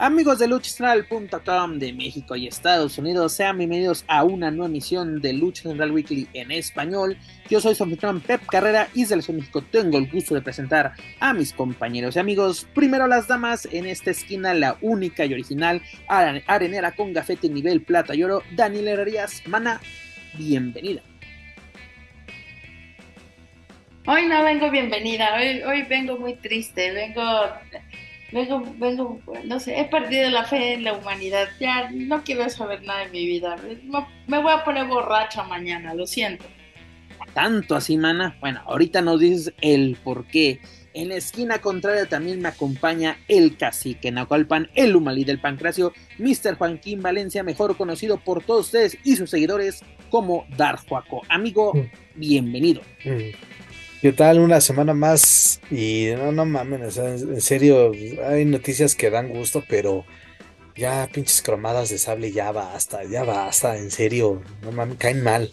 Amigos de luchacentral.com de México y Estados Unidos, sean bienvenidos a una nueva emisión de Lucha Central Weekly en español. Yo soy su anfitrión Pep Carrera y desde la Ciudad de México tengo el gusto de presentar a mis compañeros y amigos. Primero las damas, en esta esquina la única y original arenera con gafete nivel plata y oro, Daniel Herrerías. Mana, bienvenida. Hoy no vengo bienvenida, hoy, hoy vengo muy triste, vengo Vengo, vengo, no sé, he perdido la fe en la humanidad. Ya no quiero saber nada de mi vida. Me voy a poner borracha mañana, lo siento. Tanto así, mana. Bueno, ahorita nos dices el por qué. En la esquina contraria también me acompaña el cacique Nahualpan, el humalí del pancracio, Mr. Joaquín Valencia, mejor conocido por todos ustedes y sus seguidores como Dar Juaco. Amigo, mm. bienvenido. Mm. ¿Qué tal? Una semana más y no, no mames, en serio, hay noticias que dan gusto, pero ya pinches cromadas de sable, ya basta, ya basta, en serio, no mames, caen mal,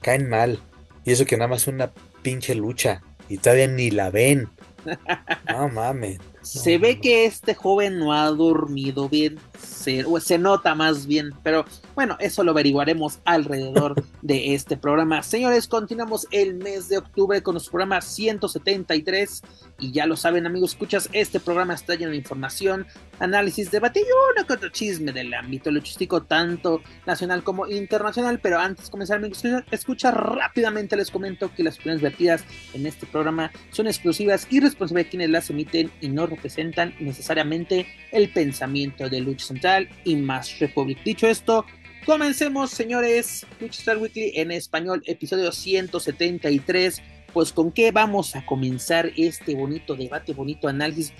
caen mal. Y eso que nada más una pinche lucha y todavía ni la ven. No mames. Se ve que este joven no ha dormido bien, se, o se nota más bien, pero bueno, eso lo averiguaremos alrededor de este programa. Señores, continuamos el mes de octubre con nuestro programa 173 y ya lo saben amigos, escuchas, este programa está lleno de información, análisis, debate y uno que otro chisme del ámbito luchístico, tanto nacional como internacional, pero antes de comenzar amigos, escucha rápidamente, les comento que las opiniones vertidas en este programa son exclusivas y responsables de quienes las emiten y no representan necesariamente el pensamiento de Lucha Central y Más Republic. Dicho esto, comencemos, señores. Lucha Central Weekly en español, episodio 173. Pues con qué vamos a comenzar este bonito debate, bonito análisis,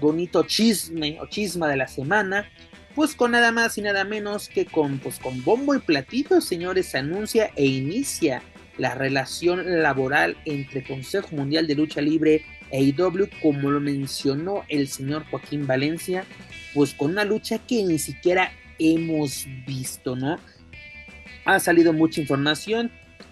bonito chisme o chisma de la semana. Pues con nada más y nada menos que con, pues con bombo y platillo, señores, se anuncia e inicia la relación laboral entre Consejo Mundial de Lucha Libre AEW, como lo mencionó el señor Joaquín Valencia, pues con una lucha que ni siquiera hemos visto, ¿no? Ha salido mucha información,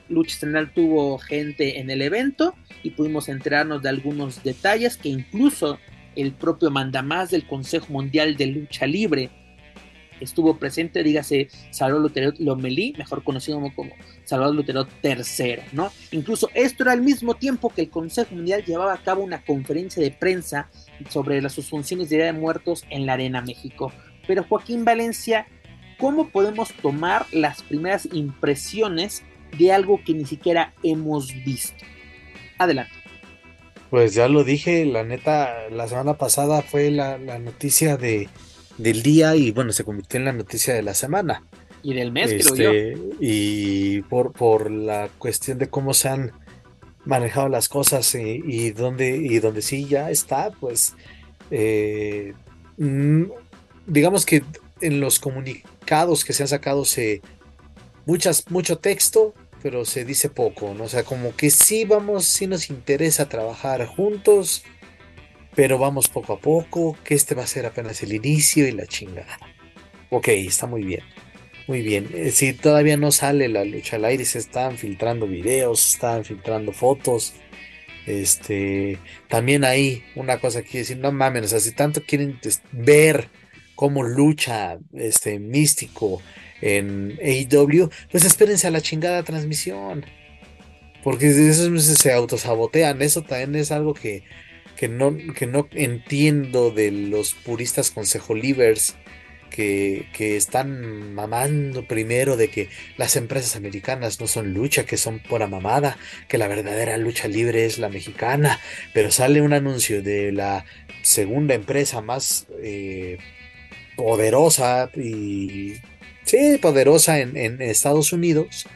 Lucha Central tuvo gente en el evento y pudimos enterarnos de algunos detalles que incluso el propio mandamás del Consejo Mundial de Lucha Libre estuvo presente, dígase Lutero Lomelí, mejor conocido como Salvador Lutero III, ¿no? Incluso esto era al mismo tiempo que el Consejo Mundial llevaba a cabo una conferencia de prensa sobre las funciones de Día de Muertos en la Arena México. Pero Joaquín Valencia, ¿cómo podemos tomar las primeras impresiones de algo que ni siquiera hemos visto? Adelante. Pues ya lo dije, la neta, la semana pasada fue la, la noticia de del día y bueno, se convirtió en la noticia de la semana. Y del mes, creo yo. Este, y por, por la cuestión de cómo se han manejado las cosas y, y donde, y donde sí ya está, pues eh, mm, digamos que en los comunicados que se han sacado se muchas, mucho texto, pero se dice poco, ¿no? O sea, como que sí vamos, sí nos interesa trabajar juntos, pero vamos poco a poco, que este va a ser apenas el inicio y la chingada. Ok, está muy bien. Muy bien. Eh, si todavía no sale la lucha al aire, se están filtrando videos, están filtrando fotos. Este, también hay una cosa que decir, no mames, o si tanto quieren ver cómo lucha este místico en AEW, pues espérense a la chingada transmisión. Porque eso se autosabotean. Eso también es algo que que no, que no entiendo de los puristas consejolivers que, que están mamando primero de que las empresas americanas no son lucha, que son pura mamada, que la verdadera lucha libre es la mexicana, pero sale un anuncio de la segunda empresa más eh, poderosa y sí, poderosa en, en Estados Unidos.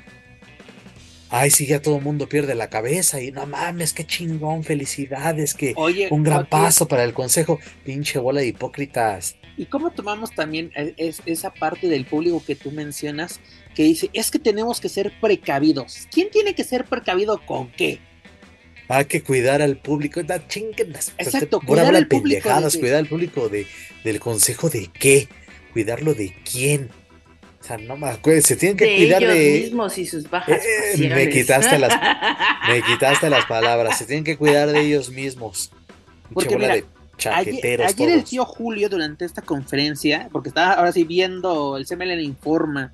Ay, sí, ya todo el mundo pierde la cabeza y no mames, qué chingón, felicidades, que un gran paso para el consejo, pinche bola de hipócritas. ¿Y cómo tomamos también e, esa parte del público que tú mencionas que dice, es que tenemos que ser precavidos? ¿Quién tiene que ser precavido con qué? hay que cuidar al público. Da, chingas, Exacto, por cuidar hablar al público de- cuidar al público de, del consejo de qué, cuidarlo de quién. O sea, no me acuerdo, se tienen que de cuidar ellos de. mismos y sus bajas Eh, me quitaste las- Me quitaste las palabras, se tienen que cuidar de ellos mismos. Porque mira, de chaqueteros Ayer, ayer el tío Julio durante esta conferencia, porque estaba ahora sí viendo el CMLN Informa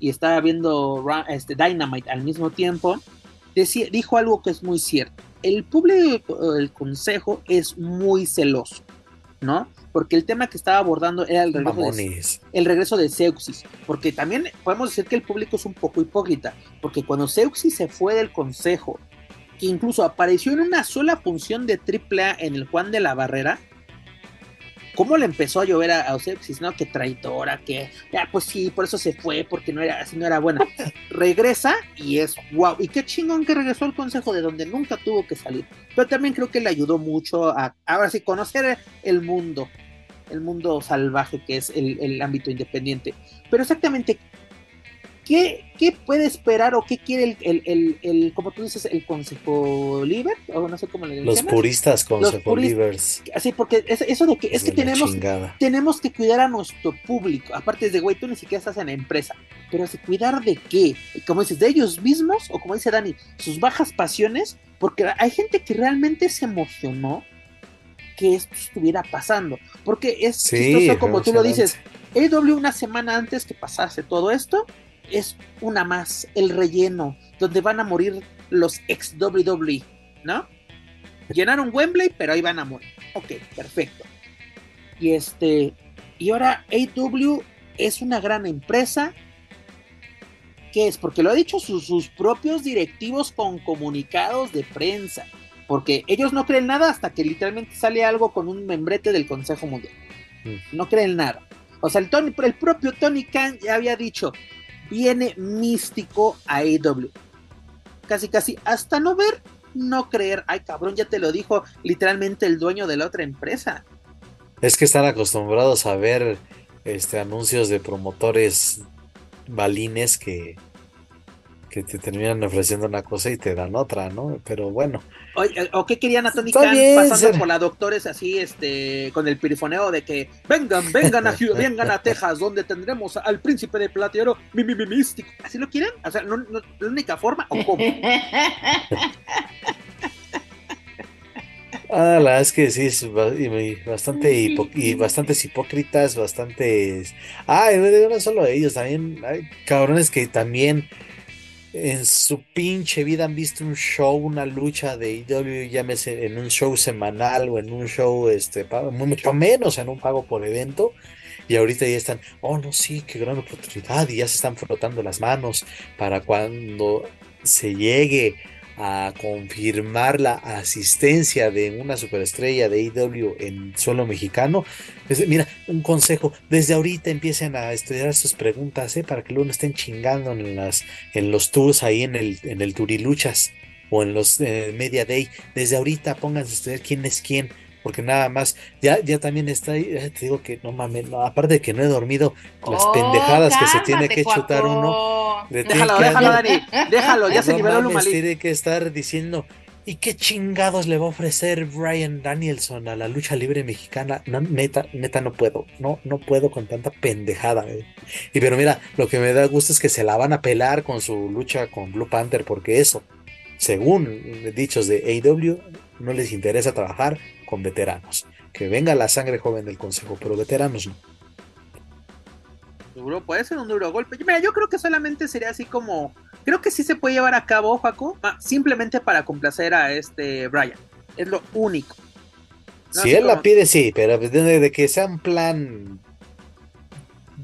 y estaba viendo este, Dynamite al mismo tiempo, decía, dijo algo que es muy cierto. El público del consejo es muy celoso, ¿no? Porque el tema que estaba abordando era el regreso, de, el regreso de Seuxis. Porque también podemos decir que el público es un poco hipócrita. Porque cuando Seuxis se fue del consejo, que incluso apareció en una sola función de AAA en el Juan de la Barrera, ¿cómo le empezó a llover a, a no? Que traidora, que ya, pues sí, por eso se fue, porque no era así, no era buena. Regresa y es wow. Y qué chingón que regresó al consejo de donde nunca tuvo que salir. Pero también creo que le ayudó mucho a, ahora sí, conocer el mundo, el mundo salvaje que es el, el ámbito independiente. Pero exactamente, ¿qué, qué puede esperar o qué quiere el, el, el, el- como tú dices, el consejo libre? O no sé cómo le Los puristas consejo puris- livers. Así, porque es- eso de que es que de tenemos chingada. tenemos que cuidar a nuestro público. Aparte es de, güey, tú ni siquiera estás en la empresa. Pero ¿cuidar de qué? Como dices, ¿de ellos mismos? O como dice Dani, sus bajas pasiones. Porque hay gente que realmente se emocionó que esto estuviera pasando. Porque es Sí, chistoso como tú lo dices. AW una semana antes que pasase todo esto es una más, el relleno, donde van a morir los ex WWE, ¿no? Llenaron Wembley, pero ahí van a morir. Ok, perfecto. Y este, y ahora AW es una gran empresa. ¿Qué es? Porque lo ha dicho sus, sus propios directivos con comunicados de prensa. Porque ellos no creen nada hasta que literalmente sale algo con un membrete del Consejo Mundial. Mm. No creen nada. O sea, el, Tony, el propio Tony Khan ya había dicho, viene místico a AEW. Casi, casi, hasta no ver, no creer. Ay, cabrón, ya te lo dijo literalmente el dueño de la otra empresa. Es que están acostumbrados a ver este anuncios de promotores balines que, que te terminan ofreciendo una cosa y te dan otra, ¿no? Pero bueno, Oye, ¿O qué querían a Tony Khan bien, pasando ser- por la doctores así, este, con el pirifoneo de que vengan, vengan a vengan a Texas, donde tendremos al príncipe de platero, mi, mi, mi místico. ¿Así lo quieren? O sea, no, no- la única forma, o cómo. ah, la verdad es que sí, es bastante hipo- y bastantes hipócritas, bastantes... Ah, no solo ellos, también hay cabrones que también en su pinche vida han visto un show, una lucha de IW, llámese en un show semanal o en un show, este, mucho menos en un pago por evento. Y ahorita ya están, oh no, sí, qué gran oportunidad. Y ya se están frotando las manos para cuando se llegue a confirmar la asistencia de una superestrella de IW en suelo mexicano. Mira, un consejo, desde ahorita empiecen a estudiar sus preguntas, ¿eh? para que luego no estén chingando en las, en los tours ahí en el, en el Turiluchas o en los eh, Media Day. Desde ahorita pónganse a estudiar quién es quién. Porque nada más, ya, ya también está ahí, eh, te digo que no mames, no, aparte de que no he dormido, las Oh, pendejadas que se tiene que chutar uno. le Déjalo, que déjalo, andar- Dani, déjalo, ya se liberó el mames, Humalí. tiene que estar diciendo, ¿y qué chingados le va a ofrecer Brian Danielson a la lucha libre mexicana? No, neta, neta no puedo, no, no puedo con tanta pendejada. güey. Y pero mira, lo que me da gusto es que se la van a pelar con su lucha con Blue Panther, porque eso, según dichos de AEW, no les interesa trabajar con veteranos. Que venga la sangre joven del consejo, pero veteranos no. Duro, puede ser un duro golpe. Mira, yo creo que solamente sería así como. Creo que sí se puede llevar a cabo, Jaco, ah, simplemente para complacer a este Brian. Es lo único. No, Si él la pide, sí, pero de, de que sea un plan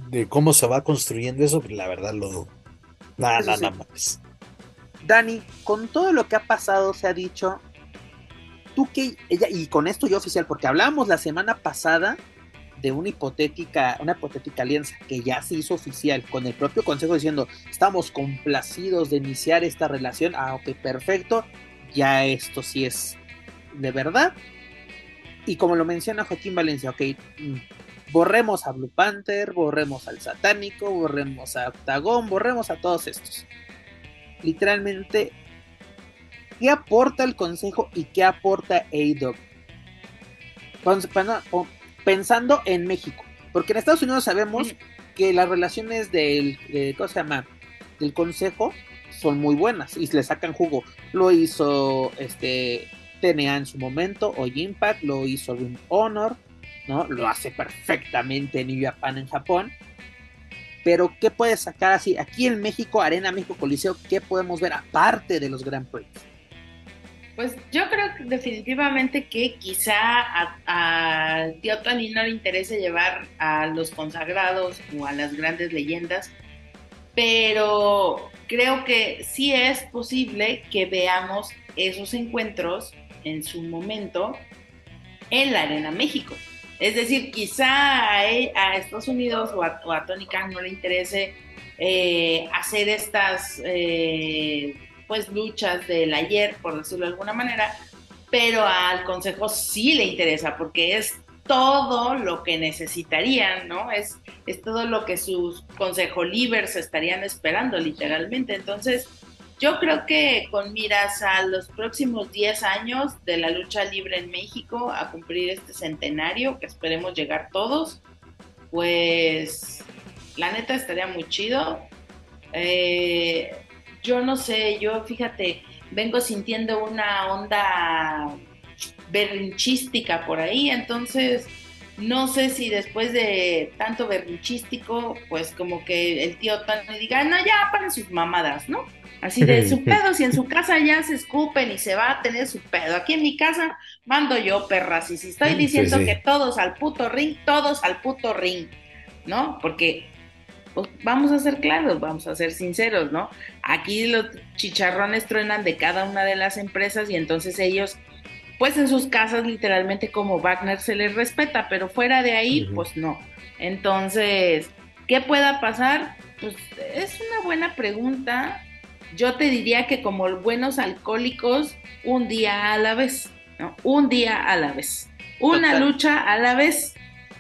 de cómo se va construyendo eso, pues, la verdad lo dudo. Sí. no mames. Dani, con todo lo que ha pasado, se ha dicho. Tú que ella, y con esto yo oficial, porque hablamos la semana pasada de una hipotética, una hipotética alianza que ya se hizo oficial con el propio consejo diciendo estamos complacidos de iniciar esta relación. Ah, ok, perfecto. Ya esto sí es de verdad. Y como lo menciona Joaquín Valencia, ok, mm, borremos a Blue Panther, borremos al Satánico, borremos a Octagón, borremos a todos estos. Literalmente, ¿qué aporta el consejo y qué aporta AEW? Pensando en México, porque en Estados Unidos sabemos que las relaciones del, ¿cómo se llama? del consejo son muy buenas y le sacan jugo. Lo hizo este TNA en su momento, o Impact, lo hizo Ring Honor, ¿no? Lo hace perfectamente New Japan en Japón. Pero, ¿qué puede sacar así? Aquí en México, Arena México Coliseo, ¿qué podemos ver aparte de los Grand Prix? Pues yo creo definitivamente que quizá a, a Tío Tony no le interese llevar a los consagrados o a las grandes leyendas, pero creo que sí es posible que veamos esos encuentros en su momento en la Arena México. Es decir, quizá a, Estados Unidos o a, Tony Khan no le interese eh, hacer estas eh, pues luchas del ayer, por decirlo de alguna manera, pero al Consejo sí le interesa porque es todo lo que necesitarían, ¿no? Es, es todo lo que sus consejo libres estarían esperando, literalmente. Entonces, yo creo que con miras a los próximos 10 años de la lucha libre en México, a cumplir este centenario, que esperemos llegar todos, pues la neta estaría muy chido. Eh, yo no sé, yo fíjate, vengo sintiendo una onda berrinchística por ahí, entonces no sé si después de tanto berrinchístico, pues como que el tío Tano diga, no, ya para sus mamadas, ¿no? Así de su pedo, si en su casa ya se escupen y se va a tener su pedo. Aquí en mi casa mando yo, perras, y si estoy diciendo que todos al puto ring, todos al puto ring, ¿no? Porque pues, vamos a ser claros, vamos a ser sinceros, ¿no? Aquí los chicharrones truenan de cada una de las empresas y entonces ellos pues en sus casas literalmente como Wagner se les respeta, pero fuera de ahí, pues no. Entonces, ¿qué pueda pasar? Pues es una buena pregunta. Yo te diría que como buenos alcohólicos, un día a la vez, ¿no? Un día a la vez. Una lucha a la vez.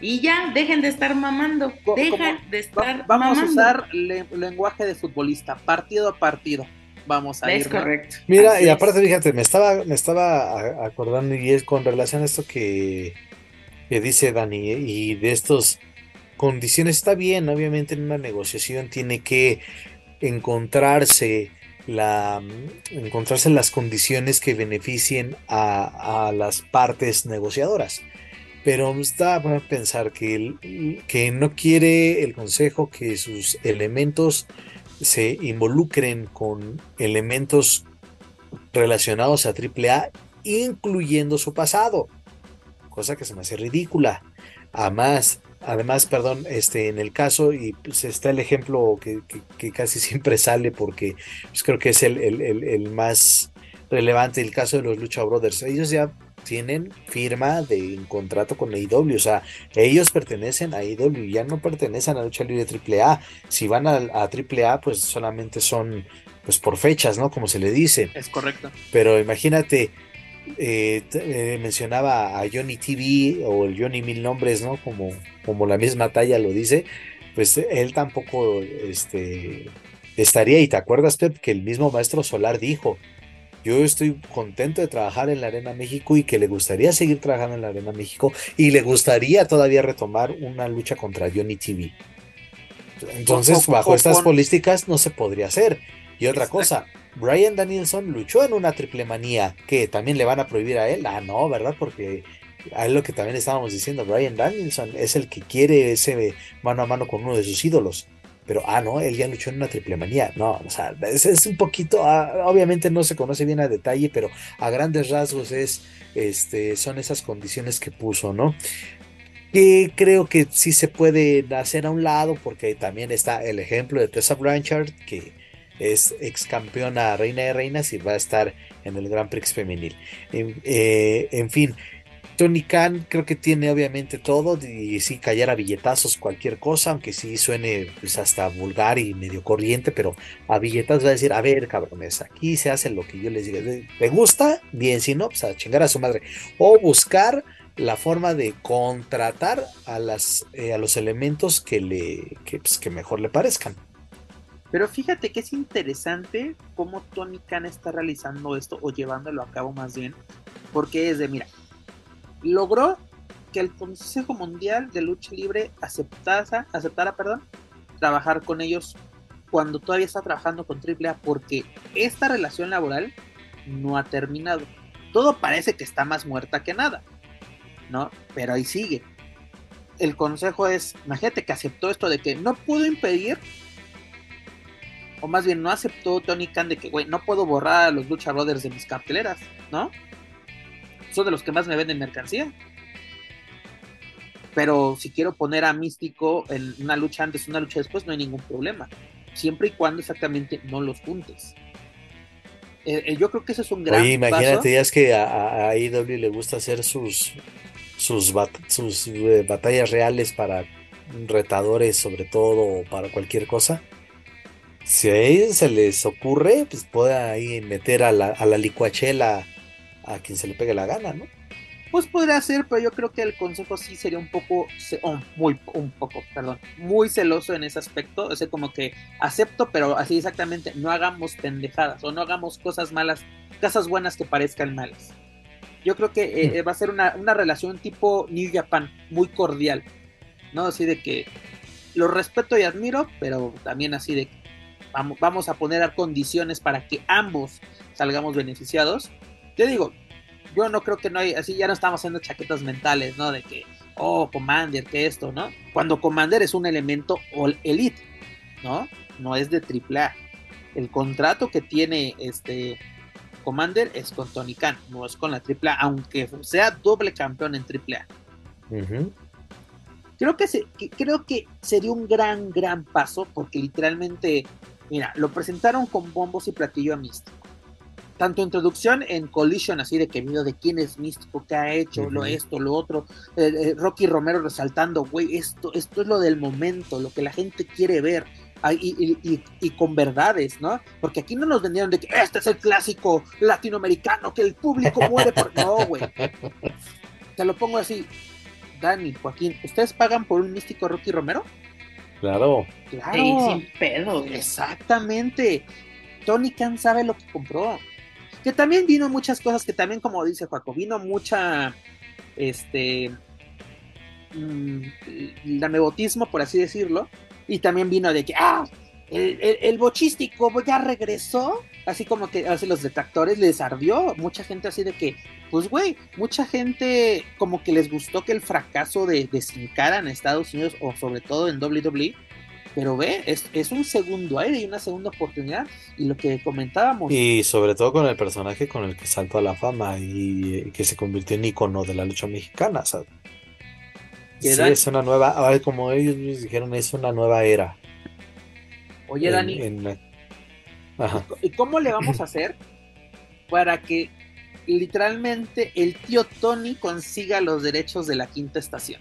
Y ya, dejen de estar mamando. Dejen de estar vamos a usar lenguaje de futbolista, partido a partido vamos a es correcto. Mira, y aparte, fíjate, me estaba, me estaba acordando y es con relación a esto que, que dice Dani y de estas condiciones está bien, obviamente en una negociación tiene que encontrarse la encontrarse las condiciones que beneficien a, a las partes negociadoras. Pero está para pensar que, que no quiere el consejo que sus elementos se involucren con elementos relacionados a AAA, incluyendo su pasado, cosa que se me hace ridícula. Además, además, perdón, este, en el caso, y pues está el ejemplo que, casi siempre sale porque pues, creo que es el, el, más relevante, el caso de los Lucha Brothers. Ellos ya tienen firma de un contrato con AEW, o sea, ellos pertenecen a AEW, ya no pertenecen a lucha libre AAA. Si van a, a AAA, pues solamente son pues por fechas, ¿no? Como se le dice. Es correcto. Pero imagínate, eh, eh, mencionaba a Johnny TV o el Johnny Mil Nombres, ¿no? Como, como la misma talla lo dice, pues él tampoco este, estaría. Y te acuerdas, Pep, que el mismo maestro Solar dijo, yo estoy contento de trabajar en la Arena México y que le gustaría seguir trabajando en la Arena México y le gustaría todavía retomar una lucha contra Johnny TV. Entonces, bajo estas políticas no se podría hacer. Y otra cosa, Brian Danielson luchó en una triple manía que también le van a prohibir a él. Ah, no, ¿verdad? Porque es lo que también estábamos diciendo. Brian Danielson es el que quiere ese mano a mano con uno de sus ídolos pero ah, no, él ya luchó en una triple manía. No, o sea, es, un poquito, ah, obviamente no se conoce bien a detalle, pero a grandes rasgos es, este, son esas condiciones que puso, ¿no? Que creo que sí se puede hacer a un lado, porque también está el ejemplo de Tessa Blanchard, que es ex campeona reina de reinas y va a estar en el Grand Prix femenil. en eh, fin, Tony Khan creo que tiene obviamente todo y sí callar a billetazos cualquier cosa, aunque sí suene pues hasta vulgar y medio corriente, pero a billetazos va a decir, a ver cabrones, aquí se hace lo que yo les diga, ¿te gusta? Bien, si no, pues a chingar a su madre. O buscar la forma de contratar a, las, eh, a los elementos que, le, que, pues, que mejor le parezcan. Pero fíjate que es interesante cómo Tony Khan está realizando esto o llevándolo a cabo más bien, porque es de, mira, logró que el Consejo Mundial de Lucha Libre aceptara, aceptara perdón, trabajar con ellos cuando todavía está trabajando con AAA, porque esta relación laboral no ha terminado. Todo parece que está más muerta que nada, ¿no? Pero ahí sigue. El consejo es, imagínate que aceptó esto de que no pudo impedir o más bien no aceptó Tony Khan de que, güey, no puedo borrar a los Lucha Brothers de mis carteleras, ¿no? Son de los que más me venden mercancía. Pero si quiero poner a Místico en una lucha antes, una lucha después, no hay ningún problema. Siempre y cuando exactamente no los juntes. Eh, eh, yo creo que ese es un gran Oye, imagínate, ya es que a, a IW le gusta hacer sus, sus, sus eh, batallas reales para retadores, sobre todo, o para cualquier cosa si a ellos se les ocurre, pues puede ahí meter a la, a la licuachela a quien se le pegue la gana, ¿no? Pues podría ser, pero yo creo que el consejo sí sería un poco, oh, muy, un poco, perdón, muy celoso en ese aspecto. O sea, como que acepto, pero así exactamente, no hagamos pendejadas o no hagamos cosas malas, cosas buenas que parezcan malas. Yo creo que eh, hmm. va a ser una, una relación tipo New Japan, muy cordial, ¿no? Así de que lo respeto y admiro, pero también así de que vamos, a poner condiciones para que ambos salgamos beneficiados. Yo digo, yo no creo que no hay, así ya no estamos haciendo chaquetas mentales, ¿no? De que, oh, Commander, que esto, ¿no? Cuando Commander es un elemento elite, ¿no? No es de AAA. El contrato que tiene este Commander es con Tony Khan, no es con la AAA, aunque sea doble campeón en AAA. Creo que, se, creo que sería un gran, gran paso, porque literalmente Mira, lo presentaron con bombos y platillo a Místico. Tanto introducción en Collision, así de que miedo de quién es Místico, qué ha hecho, lo esto, lo otro. Eh, eh, Rocky Romero resaltando, güey, esto, esto es lo del momento, lo que la gente quiere ver. y, con verdades, ¿no? Porque aquí no nos vendieron de que este es el clásico latinoamericano, que el público muere por. No, güey. Te lo pongo así. Dani, Joaquín, ¿ustedes pagan por un místico Rocky Romero? Claro. Claro. sin pedo. Exactamente. Tony Khan sabe lo que compró. Que también vino muchas cosas que también, como dice Joaco, vino mucha, este, mmm, nebotismo, por así decirlo. Y también vino de que, ah, el, el, bochístico ya regresó, así como que así los detractores les ardió, mucha gente así de que, pues güey, mucha gente como que les gustó que el fracaso de, de Sin Cara en Estados Unidos o sobre todo en WWE, pero ve, es, es, un segundo aire y una segunda oportunidad y lo que comentábamos. Y sobre todo con el personaje con el que saltó a la fama y, que se convirtió en icono de la lucha mexicana, ¿sabes? Sí, es una nueva, ahora como ellos dijeron, es una nueva era. Oye, Dani, ¿y cómo le vamos a hacer para que literalmente el tío Tony consiga los derechos de la quinta estación?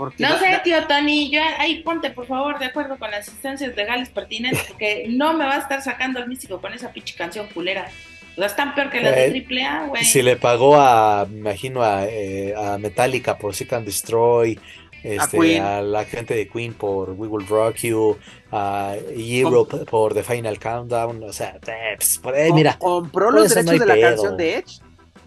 Porque no sé, tío Tony, yo ahí ponte por favor de acuerdo con las instancias legales pertinentes, porque no me va a estar sacando al místico con esa pinche canción culera. O sea, es tan peor que la de Triple A, güey. Si le pagó a, me imagino, a, eh, a Metallica por Seek and Destroy, este, a, la gente de Queen por We Will Rock You, a Europe por The Final Countdown, o sea, pues, mira. Compró los derechos de la canción de Edge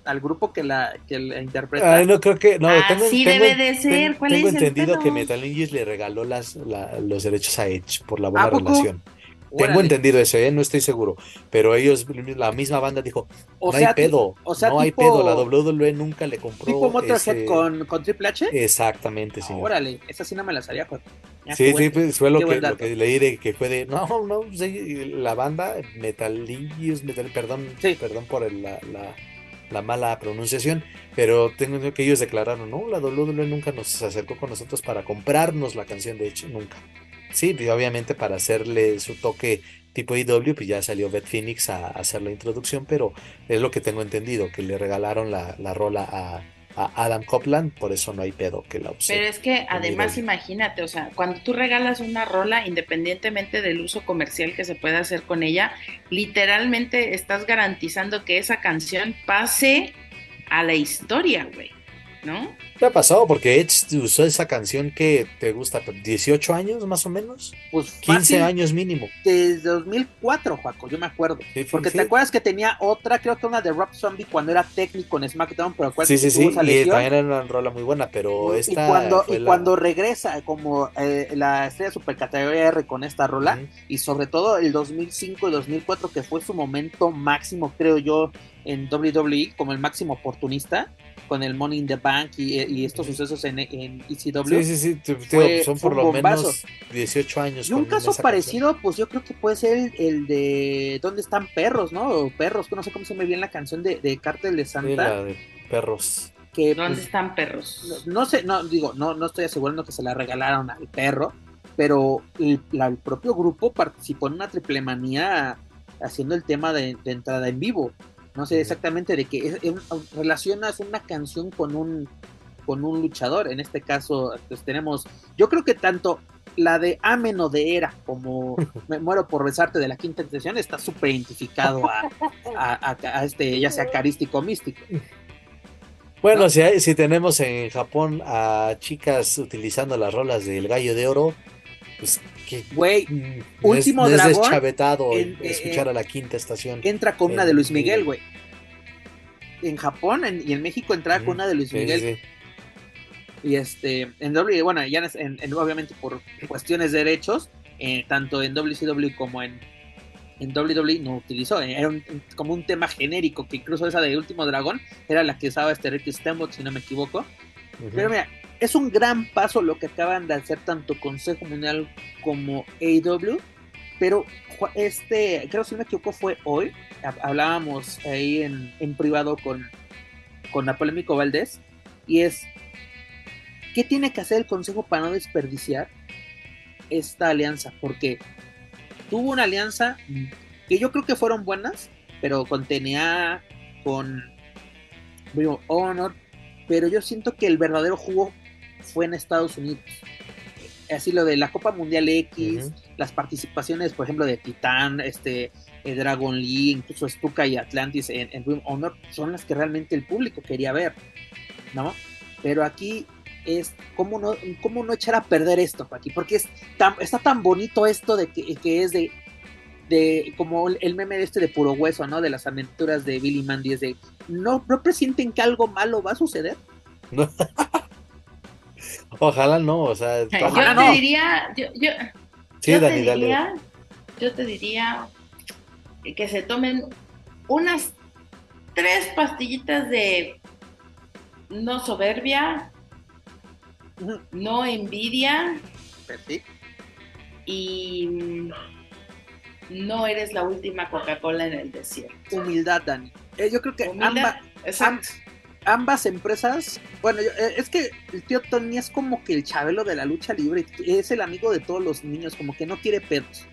al grupo que la, que la interpreta. no creo que, no, tengo, debe de ser. tengo entendido que Metal le regaló las, los derechos a Edge por la buena relación. Tengo entendido eso, ¿eh? no estoy seguro. Pero ellos, la misma banda dijo: No hay pedo. no hay pedo. La WWE nunca le compró. ¿Tipo Motorhead con, con Triple H? Exactamente, sí. órale, esa sí no me la sabía. sí, sí, pues, fue lo que, lo que, leí de que fue de. No, no, la banda Metal Metal, perdón, perdón por la, la, la, mala pronunciación. Pero tengo que ellos declararon: No, la WWE nunca nos acercó con nosotros para comprarnos la canción, de hecho, nunca. Sí, pues, obviamente para hacerle su toque tipo IW, pues ya salió Beth Phoenix a, hacer la introducción, pero es lo que tengo entendido, que le regalaron la, rola a, Adam Copland, por eso no hay pedo que la use. Pero es que además imagínate, o sea, cuando tú regalas una rola, independientemente del uso comercial que se pueda hacer con ella, literalmente estás garantizando que esa canción pase a la historia, güey. ¿no? ¿Qué ha pasado? Porque Edge usó esa canción que te gusta, 18 años más o menos. Pues 15 fácil, años mínimo. Desde 2004, Juaco, yo me acuerdo. Sí, Porque sí. te acuerdas que tenía otra, creo que una de Rob Zombie cuando era técnico en SmackDown, pero acuérdate Sí, sí, sí. esa Y también era una rola muy buena, pero y esta. cuando, fue y la- cuando regresa como eh, la estrella supercategoría R con esta rola, y sobre todo el 2005 y 2004 que fue su momento máximo creo yo en WWE como el máximo oportunista con el Money in the Bank y, y estos sucesos en, en ECW Sí, sí, sí. te- te Fue- digo, son por lo bombazo. menos 18 años. y un caso parecido pues yo creo que puede ser el, el de ¿dónde están perros? ¿no? O perros que no sé cómo se me viene la canción de, de Cártel de. Sí, Santa la de perros. que ¿Dónde pues, están perros? no, no sé, no digo, no, no estoy asegurando que se la regalaron al perro, pero el, la- el propio grupo participó en una triple manía haciendo el tema de, de entrada en vivo. No sé exactamente de qué es, relacionas una canción con un con un luchador. En este caso, pues tenemos, yo creo que tanto la de Ameno de Era como Me muero por besarte de la quinta intención está súper identificado a, a- a- a este, ya sea carístico o místico. Bueno, ¿no? si, hay- si tenemos en Japón a chicas utilizando las rolas del gallo de oro, pues que Güey, mm, Último es, es dragón deschavetado en- escuchar eh, a la quinta estación. entra con una de Luis Miguel, güey. En Japón en- y en México entraba con una de Luis sí, Miguel. sí. Y este, en W, bueno, ya en, en- obviamente por cuestiones de derechos, eh, tanto en WCW como en, en WWE no utilizó. eh, Era un- como un tema genérico, que incluso esa de Último Dragón era la que usaba este Ricky Steamboat, si no me equivoco. Pero mira, es un gran paso lo que acaban de hacer tanto Consejo Mundial como AEW. Pero Ju- este, creo si no me equivoco, fue hoy. hab- Hablábamos ahí en, en privado con, con la polémico Valdés. Y es, ¿qué tiene que hacer el Consejo para no desperdiciar esta alianza? Porque tuvo una alianza que yo creo que fueron buenas, pero con TNA, con Honor, pero yo siento que el verdadero jugo fue en Estados Unidos. Así lo de la Copa Mundial X, las participaciones, por ejemplo, de Titán, este, eh, Dragon Lee, incluso Stuka y Atlantis en, en of Honor, son las que realmente el público quería ver, ¿no? Pero aquí es, ¿cómo no, cómo no echar a perder esto, aquí? Porque es tan, está tan bonito esto de que, que es de, de, como el, el meme este de puro hueso, ¿no? De las aventuras de Billy Mandy, es de, ¿no, no presienten que algo malo va a suceder? Ojalá no, o sea, Yo Ojalá te no. diría, yo, yo, sí, yo te dale. diría, yo te diría que se tomen unas tres pastillitas de no soberbia, no envidia y no eres la última Coca-Cola en el desierto. Humildad, Dani. Eh, yo creo que Humildad, ambas. Ambas empresas, bueno, eh, es que el tío Tony es como que el chabelo de la lucha libre, es el amigo de todos los niños, como que no quiere pedos,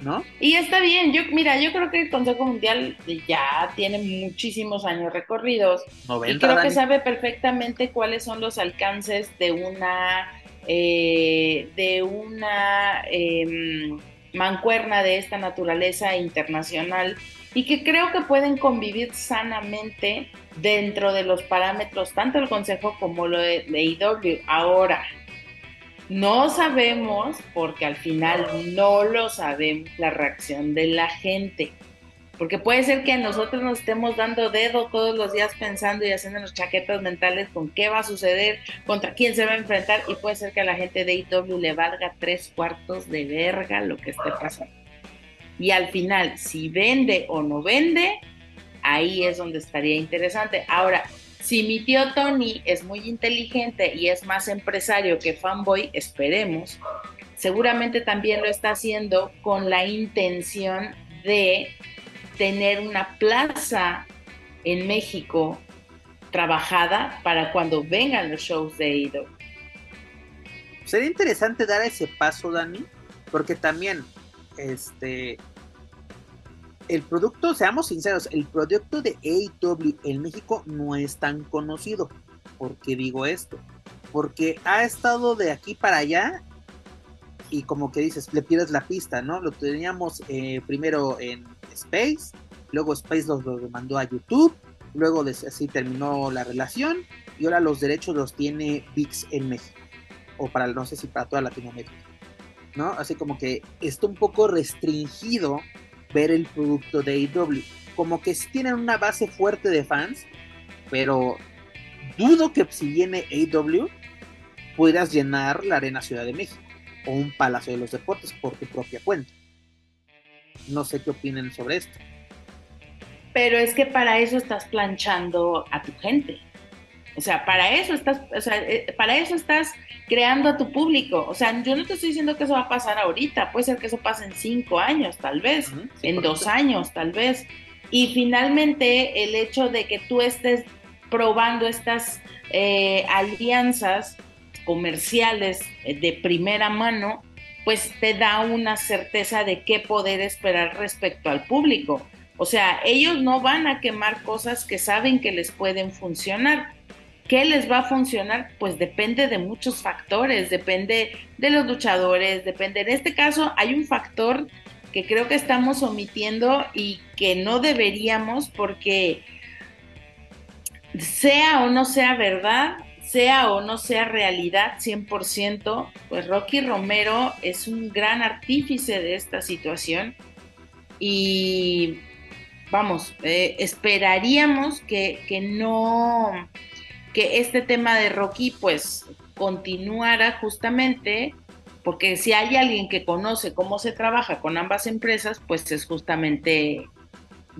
¿no? Y está bien, yo mira, yo creo que el Consejo Mundial ya tiene muchísimos años recorridos y 90 creo que sabe perfectamente cuáles son los alcances de una eh, de una em, mancuerna de esta naturaleza internacional y que creo que pueden convivir sanamente dentro de los parámetros tanto el Consejo como lo de, IW. Ahora, no sabemos, porque al final no lo sabemos, la reacción de la gente. Porque puede ser que nosotros nos estemos dando dedo todos los días pensando y haciéndonos chaquetas mentales con qué va a suceder, contra quién se va a enfrentar, y puede ser que a la gente de IW le valga tres cuartos de verga lo que esté pasando. Y al final, si vende o no vende, ahí es donde estaría interesante. Ahora, si mi tío Tony es muy inteligente y es más empresario que fanboy, esperemos, seguramente también lo está haciendo con la intención de tener una plaza en México trabajada para cuando vengan los shows de AEW. Sería interesante dar ese paso, Dani, porque también, este, el producto, seamos sinceros, el producto de AEW en México no es tan conocido. ¿Por qué digo esto? Porque ha estado de aquí para allá y como que dices, le pierdes la pista, ¿no? Lo teníamos eh, primero en Space, luego Space lo, lo mandó a YouTube luego así terminó la relación y ahora los derechos los tiene VIX en México, o para, no sé si para toda Latinoamérica, ¿no? Así como que está un poco restringido ver el producto de AEW, como que sí tienen una base fuerte de fans, pero dudo que si viene AEW pudieras llenar la Arena Ciudad de México o un Palacio de los Deportes por tu propia cuenta. No sé qué opinen sobre esto. Pero es que para eso estás planchando a tu gente. O sea, para eso estás, o sea, eh, para eso estás creando a tu público. O sea, yo no te estoy diciendo que eso va a pasar ahorita, puede ser que eso pase en cinco años, tal vez, en dos años, tal vez. Y finalmente, el hecho de que tú estés probando estas eh, alianzas comerciales eh, de primera mano, pues te da una certeza de qué poder esperar respecto al público. O sea, ellos no van a quemar cosas que saben que les pueden funcionar. ¿Qué les va a funcionar? Pues depende de muchos factores, depende de los luchadores, depende. En este caso hay un factor que creo que estamos omitiendo y que no deberíamos porque sea o no sea verdad, sea o no sea realidad 100%, pues Rocky Romero es un gran artífice de esta situación y vamos, eh, esperaríamos que, que, no, que este tema de Rocky pues continuara justamente, porque si hay alguien que conoce cómo se trabaja con ambas empresas, pues es justamente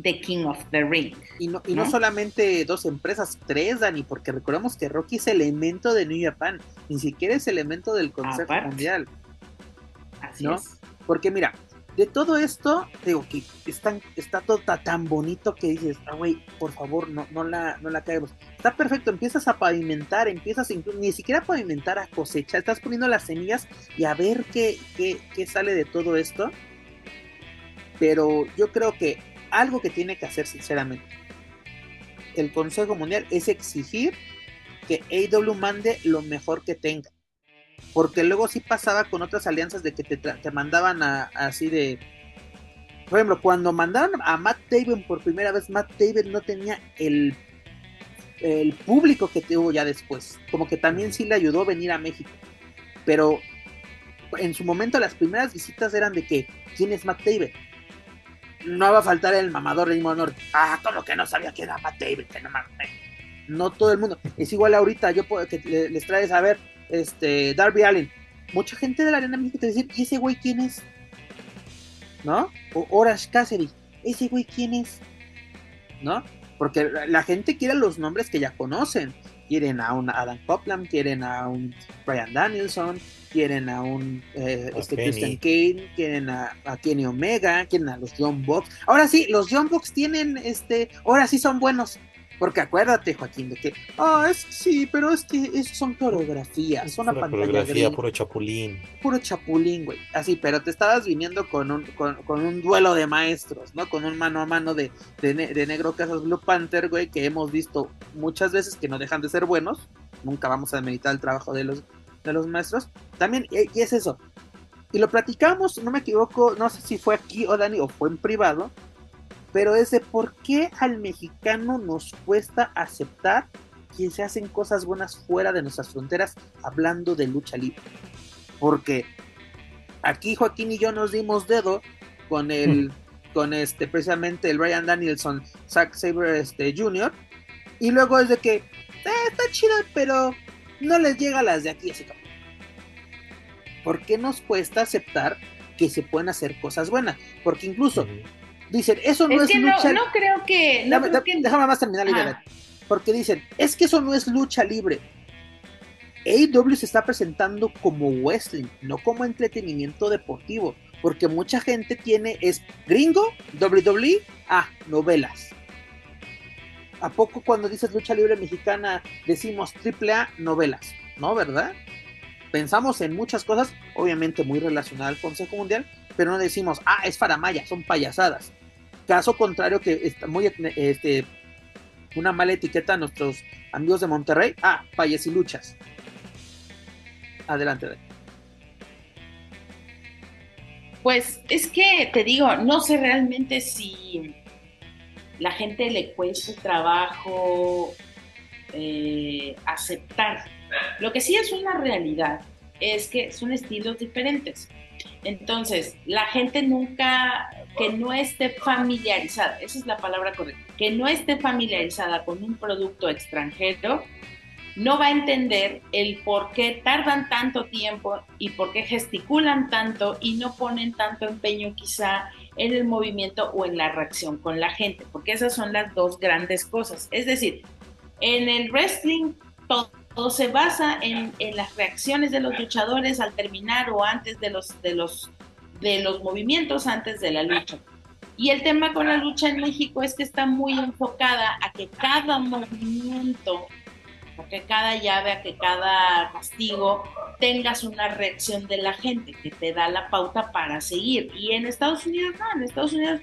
The King of the Ring. Y no, y ¿no? solamente dos empresas, tres, Dani, porque recordemos que Rocky es elemento de New Japan, ni siquiera es elemento del Consejo Mundial. Así es. Porque mira, de todo esto, digo que está, está todo tan bonito que dices, ah, güey, por favor, no, no, la, no la caemos. Está perfecto, empiezas a pavimentar, empiezas incluso, ni siquiera a pavimentar a cosecha, estás poniendo las semillas y a ver qué, qué, qué sale de todo esto. Pero yo creo que algo que tiene que hacer sinceramente el Consejo Mundial es exigir que AW mande lo mejor que tenga. Porque luego sí pasaba con otras alianzas de que te, te mandaban a, así de... Por ejemplo, cuando mandaron a Matt Taven por primera vez, Matt Taven no tenía el, el público que tuvo ya después. Como que también sí le ayudó a venir a México. Pero en su momento las primeras visitas eran de que, ¿quién es Matt Taven? no va a faltar el mamador de Imo Norte. Ah, lo que no sabía que era Matt David, que no mames. No todo el mundo. Es igual ahorita, yo puedo, que les traes a ver este Darby Allen. Mucha gente de la Arena México te dice, ¿y ese güey quién es? ¿No? O Horace Cassidy, ¿ese güey quién es? ¿No? Porque la gente quiere los nombres que ya conocen. Quieren a un Adam Copeland, quieren a un Brian Danielson, quieren a un eh, este Christian Kane, quieren a, a, Kenny Omega, quieren a los John Box. Ahora sí, los John Box tienen, este, ahora sí son buenos. Porque acuérdate, Joaquín, de que, ah, oh, es sí, pero es que es, son coreografías, son una pantalla coreografía, puro chapulín. Puro chapulín, güey. Así, pero te estabas viniendo con un, con, con, un duelo de maestros, ¿no? Con un mano a mano de, de, de Negro Casas Blue Panther, güey, que hemos visto muchas veces que no dejan de ser buenos. Nunca vamos a meditar el trabajo de los, de los maestros. También, y es eso. Y lo platicamos, no me equivoco, no sé si fue aquí o Dani o fue en privado, pero es de por qué al mexicano nos cuesta aceptar que se hacen cosas buenas fuera de nuestras fronteras hablando de lucha libre. Porque aquí Joaquín y yo nos dimos dedo con el, con este, precisamente el Brian Danielson, Zack Saber este, Jr. Y luego es de que eh, está chida, pero no les llega a las de aquí así como. ¿Por qué nos cuesta aceptar que se pueden hacer cosas buenas? Porque incluso. Dicen, eso no es, es que lucha no, no creo que. No Dame, creo que... Déjame más terminar la idea. Porque dicen, es que eso no es lucha libre. AEW se está presentando como wrestling, no como entretenimiento deportivo. Porque mucha gente tiene, es gringo, WWE, ah, novelas. ¿A poco cuando dices lucha libre mexicana decimos AAA novelas? ¿No, verdad? Pensamos en muchas cosas, obviamente muy relacionadas al Consejo Mundial, pero no decimos, ah, es faramaya, son payasadas. Caso contrario que está muy, este, una mala etiqueta a nuestros amigos de Monterrey, ah, luchas. Adelante. Pues es que te digo, no sé realmente si la gente le cuesta trabajo eh, aceptar. Lo que sí es una realidad es que son estilos diferentes. Entonces, la gente nunca, que no esté familiarizada, esa es la palabra correcta, que no esté familiarizada con un producto extranjero, no va a entender el por qué tardan tanto tiempo y por qué gesticulan tanto y no ponen tanto empeño quizá en el movimiento o en la reacción con la gente, porque esas son las dos grandes cosas. Es decir, en el wrestling todo, se basa en, las reacciones de los luchadores al terminar o antes de los, de, los, de los movimientos, antes de la lucha. Y el tema con la lucha en México es que está muy enfocada a que cada movimiento, a que cada llave, a que cada castigo tengas una reacción de la gente que te da la pauta para seguir. Y en Estados Unidos no, en Estados Unidos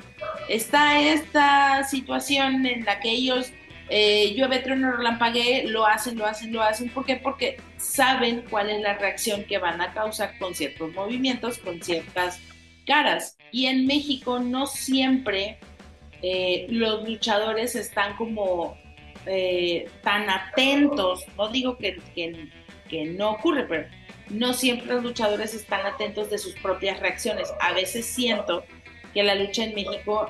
está esta situación en la que ellos eh, llueve, trueno, relampaguee, lo hacen, lo hacen, lo hacen. ¿Por qué? Porque saben cuál es la reacción que van a causar con ciertos movimientos, con ciertas caras. Y en México no siempre eh, los luchadores están como eh, tan atentos. No digo que, que, que no ocurre, pero no siempre los luchadores están atentos de sus propias reacciones. A veces siento que la lucha en México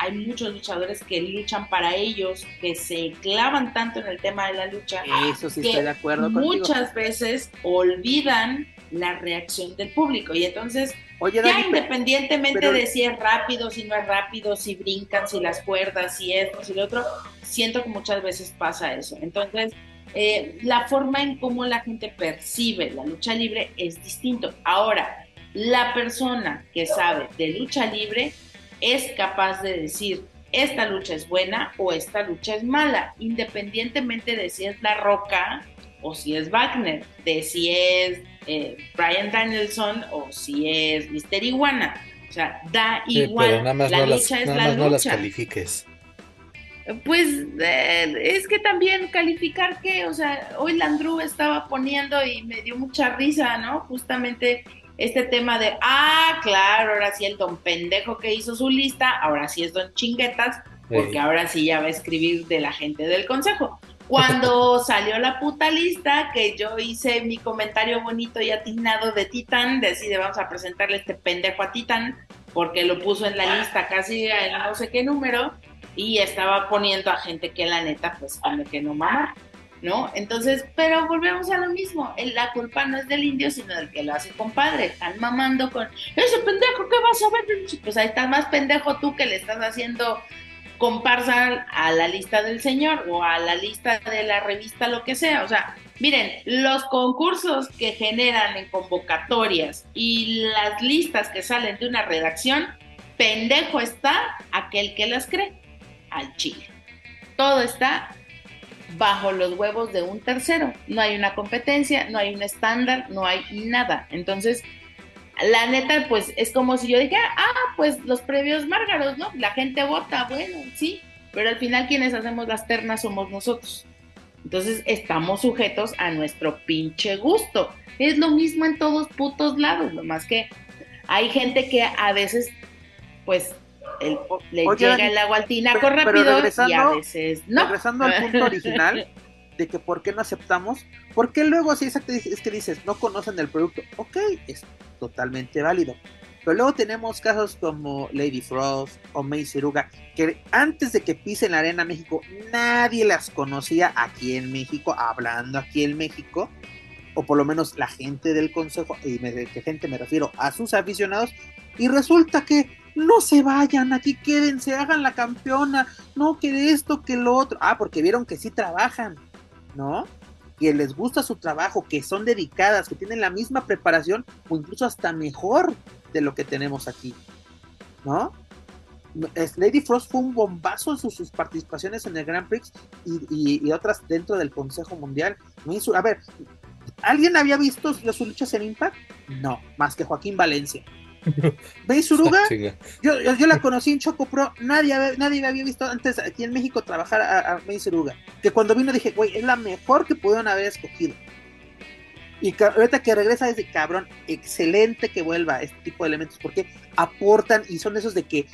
hay muchos luchadores que luchan para ellos, que se clavan tanto en el tema de la lucha. Eso sí estoy de acuerdo Muchas veces olvidan la reacción del público y entonces ya independientemente de si es rápido, si no es rápido, si brincan, si las cuerdas, si esto, si lo otro, siento que muchas veces pasa eso. Entonces, eh, la forma en cómo la gente percibe la lucha libre es distinto. Ahora, la persona que sabe de lucha libre es capaz de decir, esta lucha es buena o esta lucha es mala, independientemente de si es La Roca o si es Wagner, de si es eh, Brian Danielson o si es Mister Iguana. O sea, da igual. la lucha es la lucha. No las califiques. Pues eh, es que también calificar que, o sea, hoy Landru estaba poniendo y me dio mucha risa, ¿no? Justamente este tema de, ah, claro, ahora sí el don pendejo que hizo su lista, ahora sí es don chinguetas, porque ahora sí ya va a escribir de la gente del consejo. Cuando salió la puta lista, que yo hice mi comentario bonito y atinado de Titán, decide vamos a presentarle este pendejo a Titán, porque lo puso en la lista casi en no sé qué número, y estaba poniendo a gente que la neta, pues como que no mama. ¿No? Entonces, pero volvemos a lo mismo, la culpa no es del indio, sino del que lo hace compadre, están mamando con, ese pendejo, ¿qué vas a ver? Pues ahí estás más pendejo tú que le estás haciendo comparsa a la lista del señor o a la lista de la revista, lo que sea, o sea, miren, los concursos que generan en convocatorias y las listas que salen de una redacción, pendejo está aquel que las cree al chile. Todo está bajo los huevos de un tercero. No hay una competencia, no hay un estándar, no hay nada. Entonces, la neta, pues es como si yo dijera, ah, pues los previos márgaros, ¿no? La gente vota, bueno, sí, pero al final quienes hacemos las ternas somos nosotros. Entonces estamos sujetos a nuestro pinche gusto. Es lo mismo en todos putos lados, lo más que hay gente que a veces, pues, le llega el agua al tinaco rápido y a veces no. Regresando al punto original de que por qué no aceptamos, porque luego si es que dices, no conocen el producto, ok, es totalmente válido. Pero luego tenemos casos como Lady Frost o May Ciruga, que antes de que pisen la Arena México, nadie las conocía aquí en México, hablando aquí en México, o por lo menos la gente del consejo, y de qué gente me refiero a sus aficionados, y resulta que no se vayan, aquí quédense, hagan la campeona, no que esto, que lo otro. Ah, porque vieron que sí trabajan, ¿no? Que les gusta su trabajo, que son dedicadas, que tienen la misma preparación o incluso hasta mejor de lo que tenemos aquí, ¿no? Lady Frost fue un bombazo en sus, participaciones en el Grand Prix y, otras dentro del Consejo Mundial. A ver, ¿alguien había visto sus luchas en Impact? No, más que Joaquín Valencia. ¿Veis Uruga? Yo, yo, la conocí en Choco Pro. Nadie, nadie había visto antes aquí en México trabajar a, a Uruga. Que cuando vino dije, güey, es la mejor que pudieron haber escogido. Y ahorita que regresa desde cabrón, excelente que vuelva este tipo de elementos porque aportan y son esos de que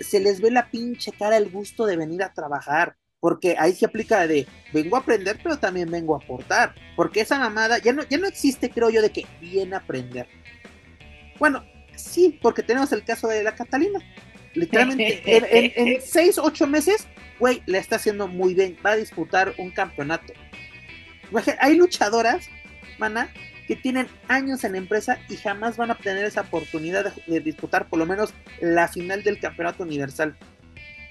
se les ve la pinche cara el gusto de venir a trabajar. Porque ahí se aplica de vengo a aprender, pero también vengo a aportar. Porque esa mamada ya no, ya no existe, creo yo, de que viene a aprender. Bueno, sí, porque tenemos el caso de la Catalina. Literalmente, en, en, seis, ocho meses, güey, le está haciendo muy bien. Va a disputar un campeonato. Hay luchadoras, mana, que tienen años en la empresa y jamás van a tener esa oportunidad de, disputar por lo menos la final del campeonato universal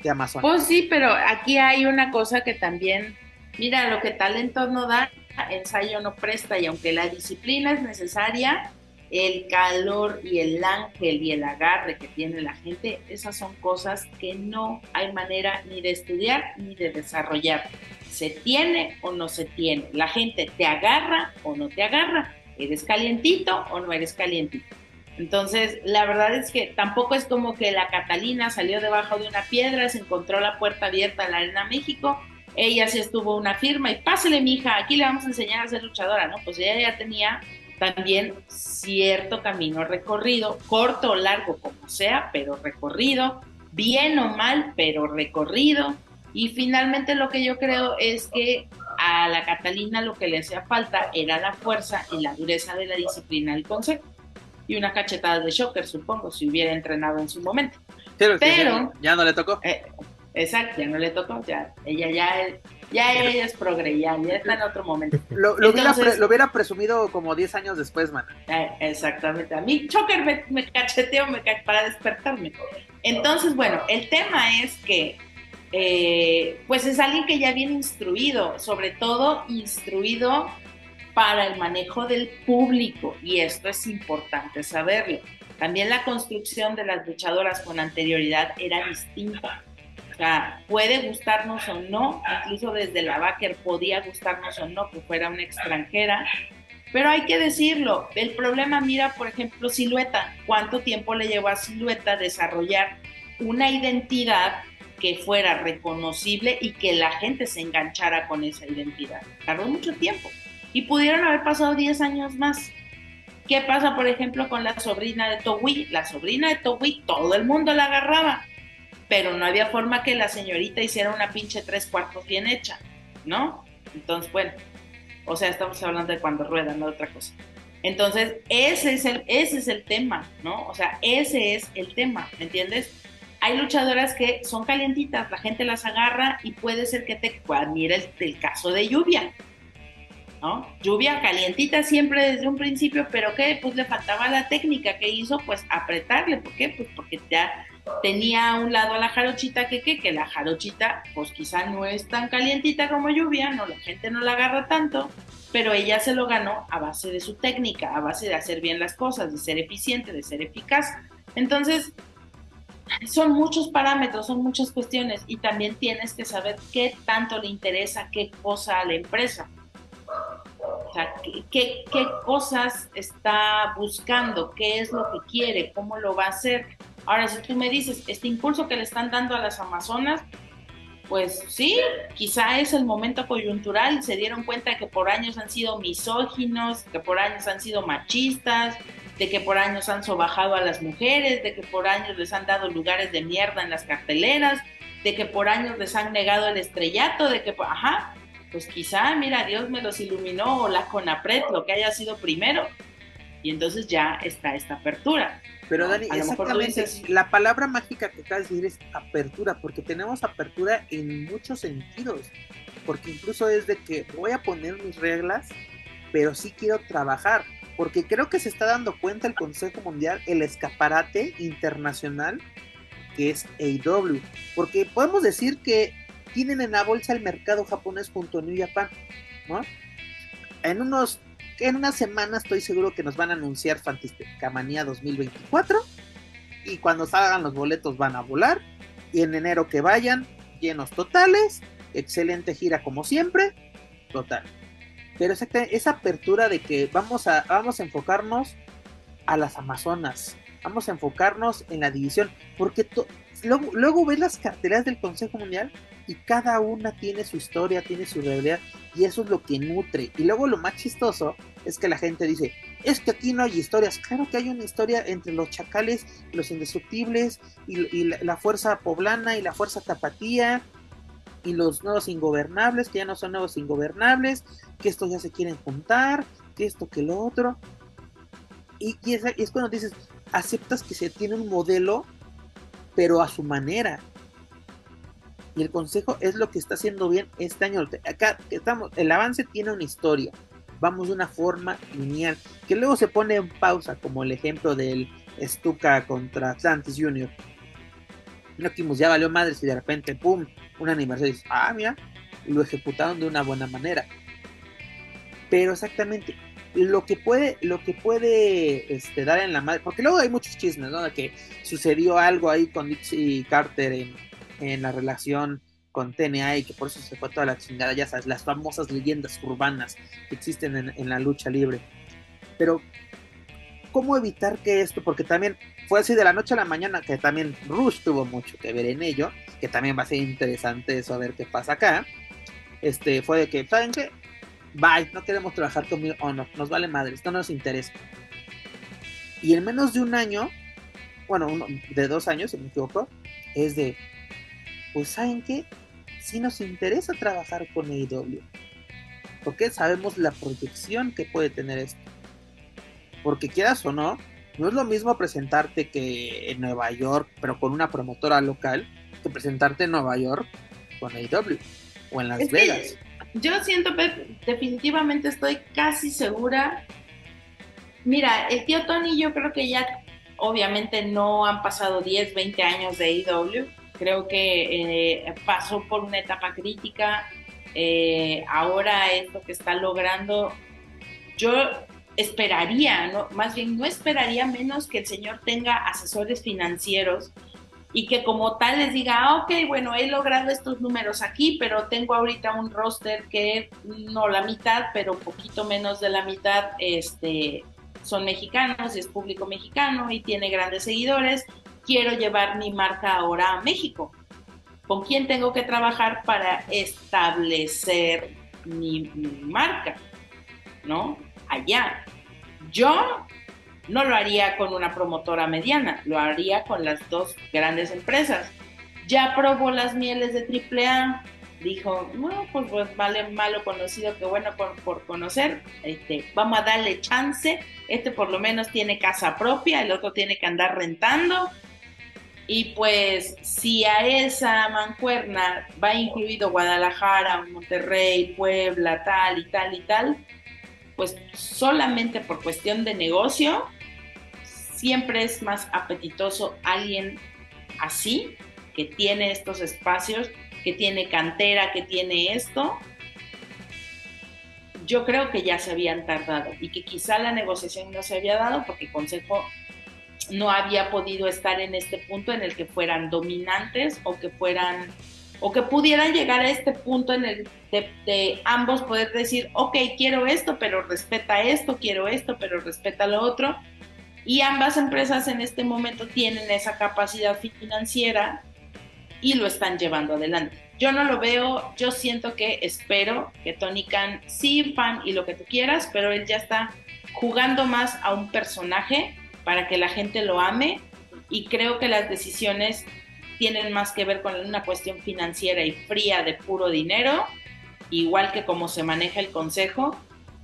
de Amazon. Pues sí, pero aquí hay una cosa que también, mira, lo que talento no da, ensayo no presta y aunque la disciplina es necesaria, el calor y el ángel y el agarre que tiene la gente, esas son cosas que no hay manera ni de estudiar ni de desarrollar. Se tiene o no se tiene. La gente te agarra o no te agarra. ¿Eres calientito o no eres calientito? Entonces, la verdad es que tampoco es como que la Catalina salió debajo de una piedra, se encontró la puerta abierta a la Arena México, ella sí estuvo una firma y pásele, mija, aquí le vamos a enseñar a ser luchadora, ¿no? Pues ella ya tenía también cierto camino recorrido, corto o largo como sea, pero recorrido, bien o mal, pero recorrido. Y finalmente lo que yo creo es que a la Catalina lo que le hacía falta era la fuerza y la dureza de la disciplina del consejo. Y una cachetada de shocker, supongo, si hubiera entrenado en su momento. Pero, ya no le tocó. Eh, exacto, ya no le tocó, ya ella ya ya ella es progre, ya, está en otro momento. Lo, hubiera, presumido como 10 años después, man. Eh, exactamente. A mí Choker me, me cacheteó me para despertarme. Entonces, bueno, el tema es que eh, pues es alguien que ya viene instruido, sobre todo instruido para el manejo del público, y esto es importante saberlo. También la construcción de las luchadoras con anterioridad era distinta sea, puede gustarnos o no, incluso desde la Baker podía gustarnos o no que fuera una extranjera, pero hay que decirlo, el problema, mira, por ejemplo, Silueta, ¿cuánto tiempo le llevó a Silueta desarrollar una identidad que fuera reconocible y que la gente se enganchara con esa identidad? Tardó mucho tiempo y pudieron haber pasado 10 años más. ¿Qué pasa, por ejemplo, con la sobrina de Towi? La sobrina de Towi, todo el mundo la agarraba pero no había forma que la señorita hiciera una pinche tres cuartos bien hecha, ¿no? Entonces, bueno, o sea, estamos hablando de cuando rueda, no de otra cosa. Entonces, ese es el, ese es el tema, ¿no? O sea, ese es el tema, ¿me entiendes? Hay luchadoras que son calientitas, la gente las agarra y puede ser que te admire el, el caso de lluvia, ¿no? Lluvia calientita siempre desde un principio, pero que pues le faltaba la técnica que hizo, pues apretarle, ¿por qué? Pues porque ya tenía a un lado a la jarochita que, que, que la jarochita pues quizá no es tan calientita como lluvia, no, la gente no la agarra tanto, pero ella se lo ganó a base de su técnica, a base de hacer bien las cosas, de ser eficiente, de ser eficaz. Entonces, son muchos parámetros, son muchas cuestiones y también tienes que saber qué tanto le interesa qué cosa a la empresa. O sea, qué, qué cosas está buscando, qué es lo que quiere, cómo lo va a hacer Ahora, si tú me dices, este impulso que le están dando a las Amazonas, pues sí, quizá es el momento coyuntural, se dieron cuenta de que por años han sido misóginos, que por años han sido machistas, de que por años han sobajado a las mujeres, de que por años les han dado lugares de mierda en las carteleras, de que por años les han negado el estrellato, de que, ajá, pues quizá, mira, Dios me los iluminó, o la CONAPRED, lo que haya sido primero, y entonces ya está esta apertura. Pero Dani, exactamente, la palabra mágica que acabas de decir es apertura, porque tenemos apertura en muchos sentidos, porque incluso es de que voy a poner mis reglas, pero sí quiero trabajar, porque creo que se está dando cuenta el Consejo Mundial el escaparate internacional que es AEW, porque podemos decir que tienen en la bolsa el mercado japonés junto a New Japan, ¿no? En unos en una semana estoy seguro que nos van a anunciar Fantástica Manía 2024. Y cuando salgan los boletos van a volar. Y en enero que vayan, llenos totales. Excelente gira como siempre. Total. Pero esa apertura de que vamos a, vamos a enfocarnos a las Amazonas. Vamos a enfocarnos en la división. Porque luego, luego ves las carteras del Consejo Mundial y cada una tiene su historia, tiene su realidad y eso es lo que nutre. Y luego lo más chistoso es que la gente dice, es que aquí no hay historias. Claro que hay una historia entre los chacales, los indestructibles, y, la, fuerza poblana y la fuerza tapatía, y los nuevos ingobernables, que ya no son nuevos ingobernables, que estos ya se quieren juntar, que esto, que lo otro. Y, es, es, cuando dices, aceptas que se tiene un modelo, pero a su manera. Y el consejo es lo que está haciendo bien este año. Acá estamos, el avance tiene una historia vamos de una forma lineal, que luego se pone en pausa, como el ejemplo del Stuka contra Atlantis Junior. No ya valió madres y de repente, pum, un aniversario. ah, mira, lo ejecutaron de una buena manera. Pero exactamente, lo que puede, lo que puede este, dar en la madre, porque luego hay muchos chismes, ¿no? De que sucedió algo ahí con Dixie Carter en, en la relación con TNA y que por eso se fue toda la chingada, ya sabes, las famosas leyendas urbanas que existen en, la lucha libre. Pero, ¿cómo evitar que esto? Porque también fue así de la noche a la mañana, que también Rush tuvo mucho que ver en ello, que también va a ser interesante eso, a ver qué pasa acá. Este, fue de que, ¿saben qué? Bye, no queremos trabajar conmigo, o no, nos vale madre, esto no nos interesa. Y en menos de un año, bueno, de dos años, si me equivoco, es de, pues ¿saben qué? Si nos interesa trabajar con AEW. Porque sabemos la proyección que puede tener esto. Porque quieras o no, no es lo mismo presentarte que en Nueva York, pero con una promotora local, que presentarte en Nueva York con AEW o en Las Vegas. Yo siento, definitivamente estoy casi segura. Mira, el tío Tony yo creo que ya obviamente no han pasado 10, 20 años de AEW creo que eh, pasó por una etapa crítica, eh, ahora es lo que está logrando. Yo esperaría, ¿no? más bien no esperaría menos que el señor tenga asesores financieros y que como tal les diga, ah, ok, bueno, he logrado estos números aquí, pero tengo ahorita un roster que no la mitad, pero poquito menos de la mitad, este, son mexicanos, es público mexicano y tiene grandes seguidores quiero llevar mi marca ahora a México? ¿Con quién tengo que trabajar para establecer mi, marca? ¿No? Allá. Yo no lo haría con una promotora mediana, lo haría con las dos grandes empresas. Ya probó las mieles de AAA, dijo, no, pues, pues vale malo conocido que bueno por, por, conocer, este, vamos a darle chance, este por lo menos tiene casa propia, el otro tiene que andar rentando, y pues si a esa mancuerna va incluido Guadalajara, Monterrey, Puebla, tal y tal y tal, pues solamente por cuestión de negocio, siempre es más apetitoso alguien así, que tiene estos espacios, que tiene cantera, que tiene esto. Yo creo que ya se habían tardado y que quizá la negociación no se había dado porque el Consejo no había podido estar en este punto en el que fueran dominantes o que fueran o que pudieran llegar a este punto en el de, ambos poder decir, ok, quiero esto, pero respeta esto, quiero esto, pero respeta lo otro. Y ambas empresas en este momento tienen esa capacidad financiera y lo están llevando adelante. Yo no lo veo, yo siento que espero que Tony Khan, sí, fan y lo que tú quieras, pero él ya está jugando más a un personaje para que la gente lo ame y creo que las decisiones tienen más que ver con una cuestión financiera y fría de puro dinero, igual que cómo se maneja el consejo,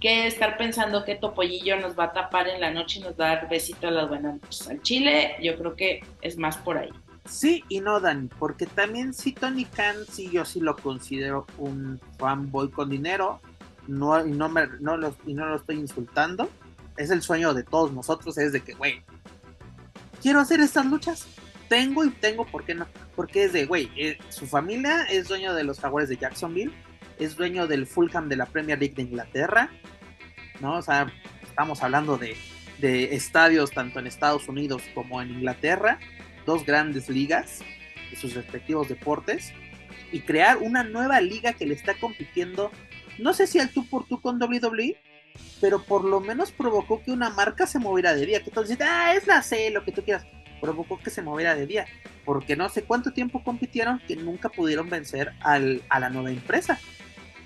que estar pensando que Topollillo nos va a tapar en la noche y nos va a dar besito a las buenas noches. Al Chile yo creo que es más por ahí. Sí y no, Dani, porque también si Tony Khan, sí yo sí lo considero un fanboy con dinero, no, no me, no lo, y no lo estoy insultando, es el sueño de todos nosotros, es de que, güey, quiero hacer estas luchas, tengo y tengo, ¿por qué no? Porque es de, güey, eh, su familia es dueño de los Jaguares de Jacksonville, es dueño del Fulham de la Premier League de Inglaterra, ¿no? O sea, estamos hablando de, de estadios tanto en Estados Unidos como en Inglaterra, dos grandes ligas de sus respectivos deportes, y crear una nueva liga que le está compitiendo, no sé si al tú por tú con WWE, pero por lo menos provocó que una marca se moviera de día. Que todos dicen, ah, es la C, lo que tú quieras. Provocó que se moviera de día. Porque no sé cuánto tiempo compitieron que nunca pudieron vencer al, a la nueva empresa.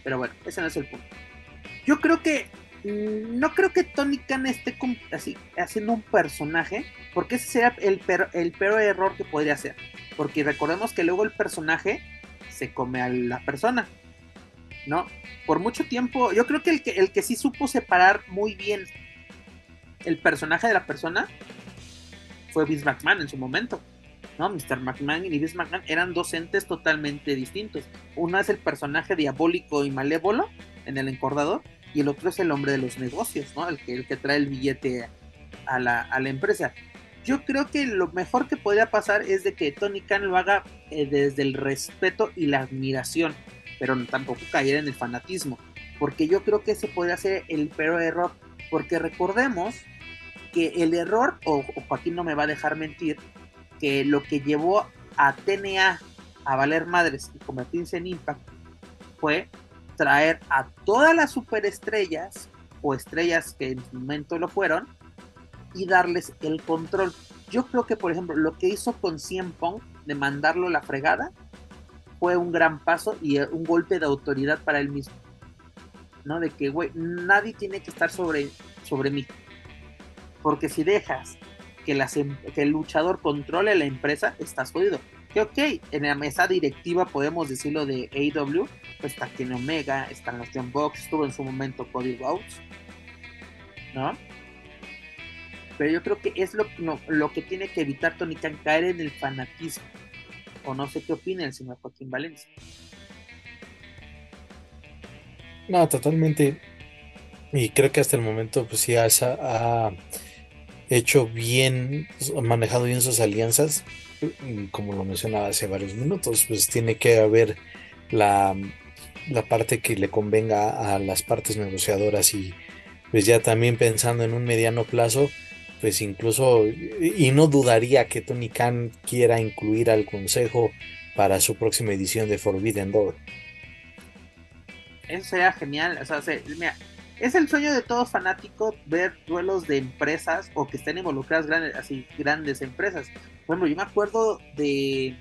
Pero bueno, ese no es el punto. Yo creo que mm, no creo que Tony Khan esté así, haciendo un personaje, porque ese sería el, el peor error que podría hacer. Porque recordemos que luego el personaje se come a la persona. ¿No? Por mucho tiempo, yo creo que el que, el que sí supo separar muy bien el personaje de la persona fue Vince McMahon en su momento. ¿no? Mr. McMahon y Vince McMahon eran dos entes totalmente distintos. Uno es el personaje diabólico y malévolo en el encordador, y el otro es el hombre de los negocios, ¿no? El que, el que trae el billete a la, a la empresa. Yo creo que lo mejor que podría pasar es de que Tony Khan lo haga eh, desde el respeto y la admiración, pero tampoco caer en el fanatismo, porque yo creo que ese podría ser el peor error, porque recordemos que el error, o, Joaquín no me va a dejar mentir, que lo que llevó a TNA a valer madres y convertirse en Impact fue traer a todas las superestrellas o estrellas que en su momento lo fueron y darles el control. Yo creo que, por ejemplo, lo que hizo con Cien Pong de mandarlo a la fregada fue un gran paso y un golpe de autoridad para él mismo. ¿No? De que, güey, nadie tiene que estar sobre, sobre mí. Porque si dejas que, em, que el luchador controle la empresa, estás jodido. Que ok, en la mesa directiva podemos decirlo de AW, pues está Kenny Omega, están los John Box, estuvo en su momento Cody Rhodes, ¿no? Pero yo creo que es lo, lo que tiene que evitar Tony Khan, caer en el fanatismo. O no sé qué opina el señor Joaquín Valencia. No, totalmente. Y creo que hasta el momento, pues sí, ha, hecho bien, ha manejado bien sus alianzas. Como lo mencionaba hace varios minutos, pues tiene que haber la, la parte que le convenga a las partes negociadoras y pues ya también pensando en un mediano plazo, pues incluso, y no dudaría que Tony Khan quiera incluir al consejo para su próxima edición de Forbidden Door. Eso sería genial, o sea, mira, es el sueño de todo fanático ver duelos de empresas o que estén involucradas grandes, así grandes empresas. Bueno, yo me acuerdo de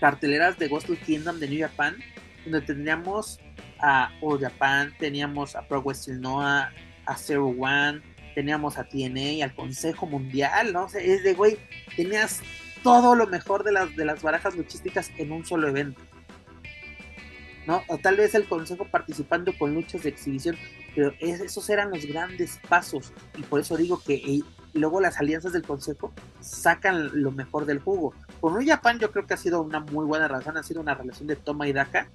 carteleras de Ghost Kingdom de New Japan, donde teníamos a All Japan, teníamos a Pro Wrestling Noah, a Zero One, teníamos a TNA, al Consejo Mundial, ¿no? O es de, güey, tenías todo lo mejor de las, de las barajas luchísticas en un solo evento. ¿no? O tal vez el consejo participando con luchas de exhibición, pero esos eran los grandes pasos y por eso digo que eh, luego las alianzas del consejo sacan lo mejor del juego. Con un Japan yo creo que ha sido una muy buena razón, ha sido una relación de toma y daca,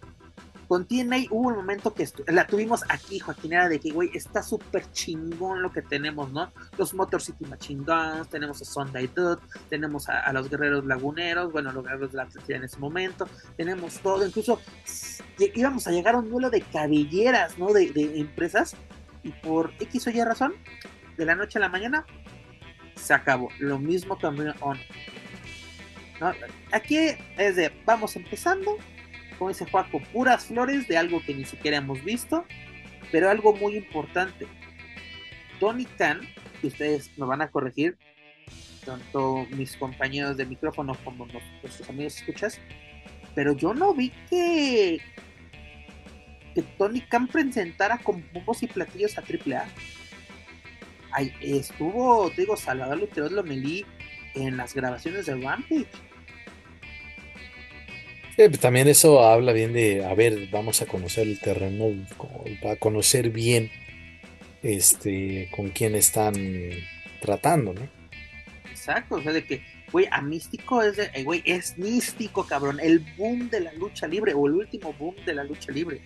con TNA hubo un momento que la tuvimos aquí, Joaquín, era de que, güey, está súper chingón lo que tenemos, ¿no? Los Motor City Machine Guns, tenemos a Sunday Dude, tenemos a, los Guerreros Laguneros, bueno, los Guerreros de la Atlántida en ese momento, tenemos todo, incluso íbamos a llegar a un duelo de cabelleras, ¿no? De, empresas, y por X o Y razón, de la noche a la mañana, se acabó. Lo mismo también on. ¿No? Aquí es de, vamos empezando, como dice Juaco, puras flores de algo que ni siquiera hemos visto, pero algo muy importante. Tony Khan, que ustedes me van a corregir, tanto mis compañeros de micrófono como nuestros amigos escuchas, pero yo no vi que que Tony Khan presentara con bombos y platillos a AAA. Ahí estuvo, digo, Salvador Luteros Lomelí en las grabaciones de Rampage pues, también eso habla bien de, a ver, vamos a conocer el terreno, a conocer bien este con quién están tratando, ¿no? Exacto, o sea, de que, güey, a Místico es, de, eh, güey, es místico, cabrón, el boom de la lucha libre, o el último boom de la lucha libre.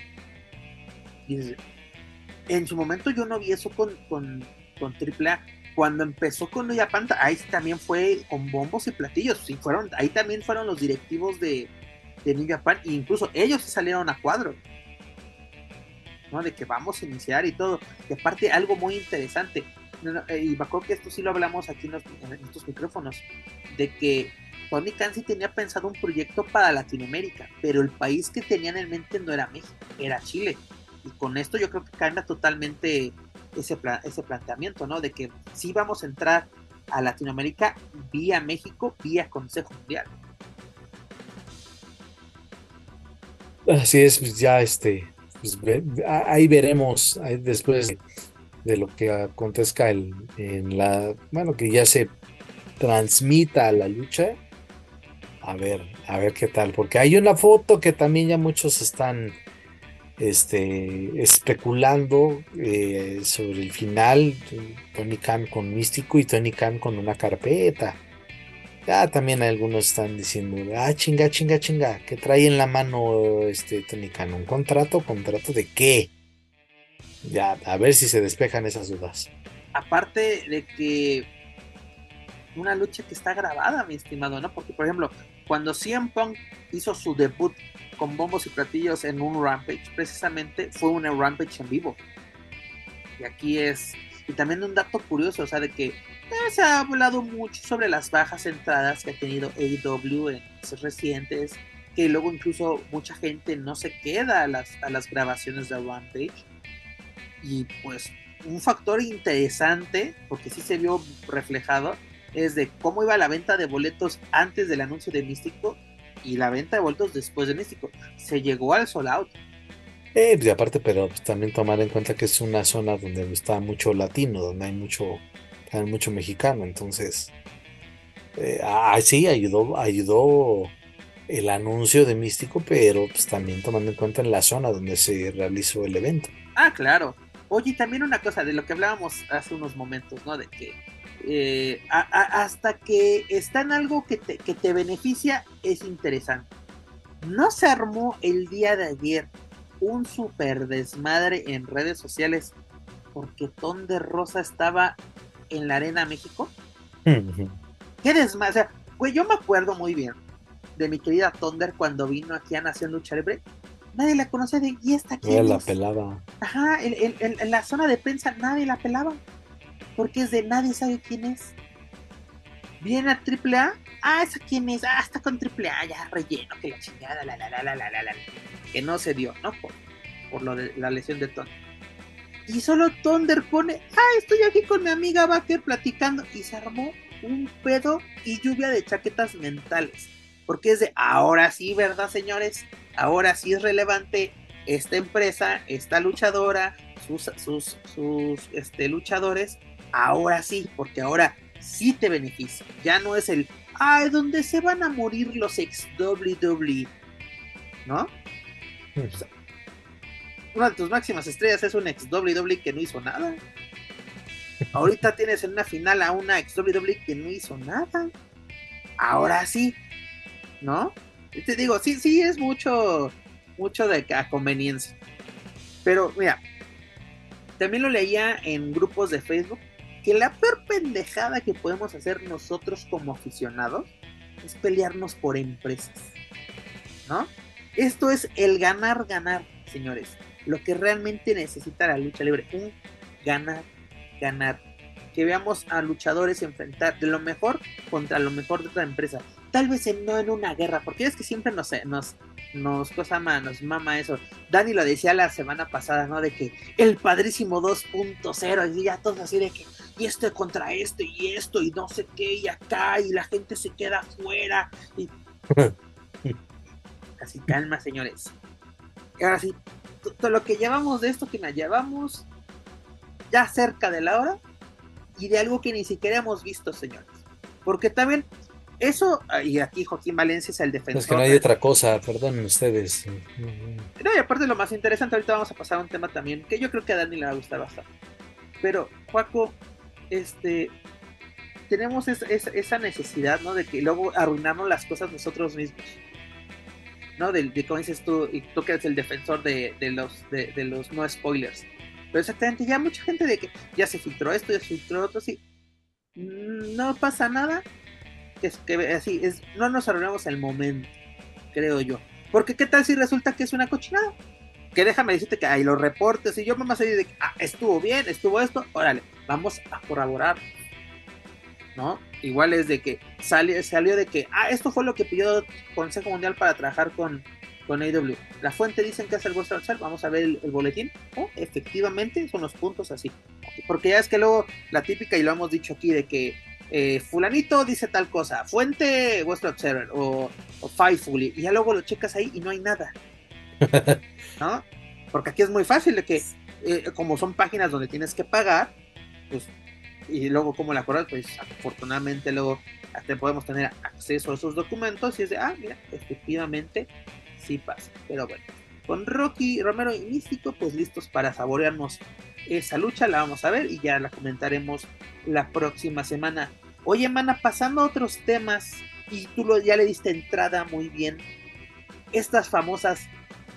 en su momento yo no vi eso con, con, con AAA. Cuando empezó con Nuya Panta, ahí también fue con bombos y platillos. Sí, fueron, ahí también fueron los directivos de, de New Japan, e incluso ellos salieron a cuadro, ¿no? De que vamos a iniciar y todo. Y aparte, algo muy interesante, eh, y me acuerdo que esto sí lo hablamos aquí en, estos micrófonos, de que Tony Khan tenía pensado un proyecto para Latinoamérica, pero el país que tenían en mente no era México, era Chile. Y con esto yo creo que cambia totalmente ese, ese planteamiento, ¿no? De que sí vamos a entrar a Latinoamérica vía México, vía Consejo Mundial. Así es, pues ya este, pues ahí veremos después de, lo que acontezca en la, bueno, que ya se transmita la lucha. A ver, a ver qué tal, porque hay una foto que también ya muchos están este, especulando eh, sobre el final, Tony Khan con Místico y Tony Khan con una carpeta. Ya también algunos están diciendo, ah, chinga, chinga, chinga, que trae en la mano este Tony Khan, un contrato, contrato de qué. Ya, a ver si se despejan esas dudas. Aparte de que una lucha que está grabada, mi estimado, ¿no? Porque, por ejemplo, cuando CM Punk hizo su debut con bombos y platillos en un Rampage, precisamente fue un Rampage en vivo. Y aquí es. Y también un dato curioso, o sea, de que se ha hablado mucho sobre las bajas entradas que ha tenido AEW en meses recientes, que luego incluso mucha gente no se queda a las, a las grabaciones de Rampage. Y pues un factor interesante, porque sí se vio reflejado, es de cómo iba la venta de boletos antes del anuncio de Místico y la venta de boletos después de Místico. Se llegó al sold out. Eh, y aparte, pero pues, también tomar en cuenta que es una zona donde está mucho latino, donde hay mucho hay mucho mexicano, entonces eh, ah, sí, ayudó, ayudó el anuncio de Místico, pero pues también tomando en cuenta en la zona donde se realizó el evento. Ah, claro. Oye, también una cosa de lo que hablábamos hace unos momentos, ¿no? De que eh, hasta que está en algo que te, que te beneficia, es interesante. No se armó el día de ayer un super desmadre en redes sociales porque Ton de Rosa estaba en la Arena México. Qué desmadre. O sea, güey, yo me acuerdo muy bien de mi querida Thunder cuando vino aquí a Nación Lucha Libre. Nadie la conocía de, ¿y esta quién la pelaba. Ajá, en, la zona de prensa nadie la pelaba. Porque es de nadie sabe quién es. Viene a AAA. Ah, ¿esa quién es? Ah, está con AAA. Ya relleno, que la chingada, la, la, la, la, la, la, Que no se dio, ¿no? Por, por lo de la lesión de Thunder. Y solo Thunder pone, ah, estoy aquí con mi amiga Baker platicando. Y se armó un pedo y lluvia de chaquetas mentales. Porque es de, ahora sí, ¿verdad, señores? Ahora sí es relevante esta empresa, esta luchadora, sus, sus, sus este, luchadores. Ahora sí, porque ahora sí te beneficia. Ya no es el, ay, donde se van a morir los ex WWE. ¿No? Una de tus máximas estrellas es un ex WWE que no hizo nada. Ahorita tienes en una final a una ex WWE que no hizo nada. Ahora sí, ¿no? te digo, sí, sí es mucho, mucho de conveniencia. Pero mira, también lo leía en grupos de Facebook que la peor pendejada que podemos hacer nosotros como aficionados es pelearnos por empresas, ¿no? Esto es el ganar, ganar, señores lo que realmente necesita la lucha libre, un ganar, ganar. Que veamos a luchadores enfrentar de lo mejor contra lo mejor de otra empresa. Tal vez no en una guerra, porque es que siempre nos, nos, nos cosa nos mama eso. Dani lo decía la semana pasada, ¿no? De que el padrísimo 2.0, y ya todos así de que, y esto contra esto, y esto, y no sé qué, y acá, y la gente se queda afuera. Y... Así calma, señores. Y ahora sí, todo lo que llevamos de esto que nos llevamos ya cerca de la hora y de algo que ni siquiera hemos visto, señores. Porque también eso, y aquí Joaquín Valencia es el defensor. Es que no hay otra cosa, perdonen ustedes. No, y aparte lo más interesante, ahorita vamos a pasar a un tema también que yo creo que a Dani le va a gustar bastante. Pero, Juaco, este, tenemos esa necesidad, ¿no? De que luego arruinamos las cosas nosotros mismos. ¿No? De, de como dices tú, y tú que eres el defensor de, los, de, los no spoilers. Pero exactamente, ya mucha gente de que ya se filtró esto, ya se filtró otro, sí. Mm, no pasa nada. Es que así, es, no nos arruinamos el momento, creo yo. Porque qué tal si resulta que es una cochinada. Que déjame decirte que hay los reportes y yo me más a de que ah, estuvo bien, estuvo esto, órale, vamos a corroborar. ¿No? Igual es de que salió, salió de que, ah, esto fue lo que pidió Consejo Mundial para trabajar con, con AW. La fuente dicen que es el Western vamos a ver el, boletín. Oh, efectivamente son los puntos así. Porque ya es que luego la típica, y lo hemos dicho aquí, de que eh, fulanito dice tal cosa, fuente Western Observer o, o Fightful, y ya luego lo checas ahí y no hay nada. ¿No? Porque aquí es muy fácil de que, eh, como son páginas donde tienes que pagar, pues, y luego como la cobras, pues afortunadamente luego hasta podemos tener acceso a esos documentos y es de, ah, mira, efectivamente sí pasa. Pero bueno, con Rocky, Romero y Místico, pues listos para saborearnos esa lucha, la vamos a ver y ya la comentaremos la próxima semana. Oye, mana, pasando a otros temas, y tú lo, ya le diste entrada muy bien, estas famosas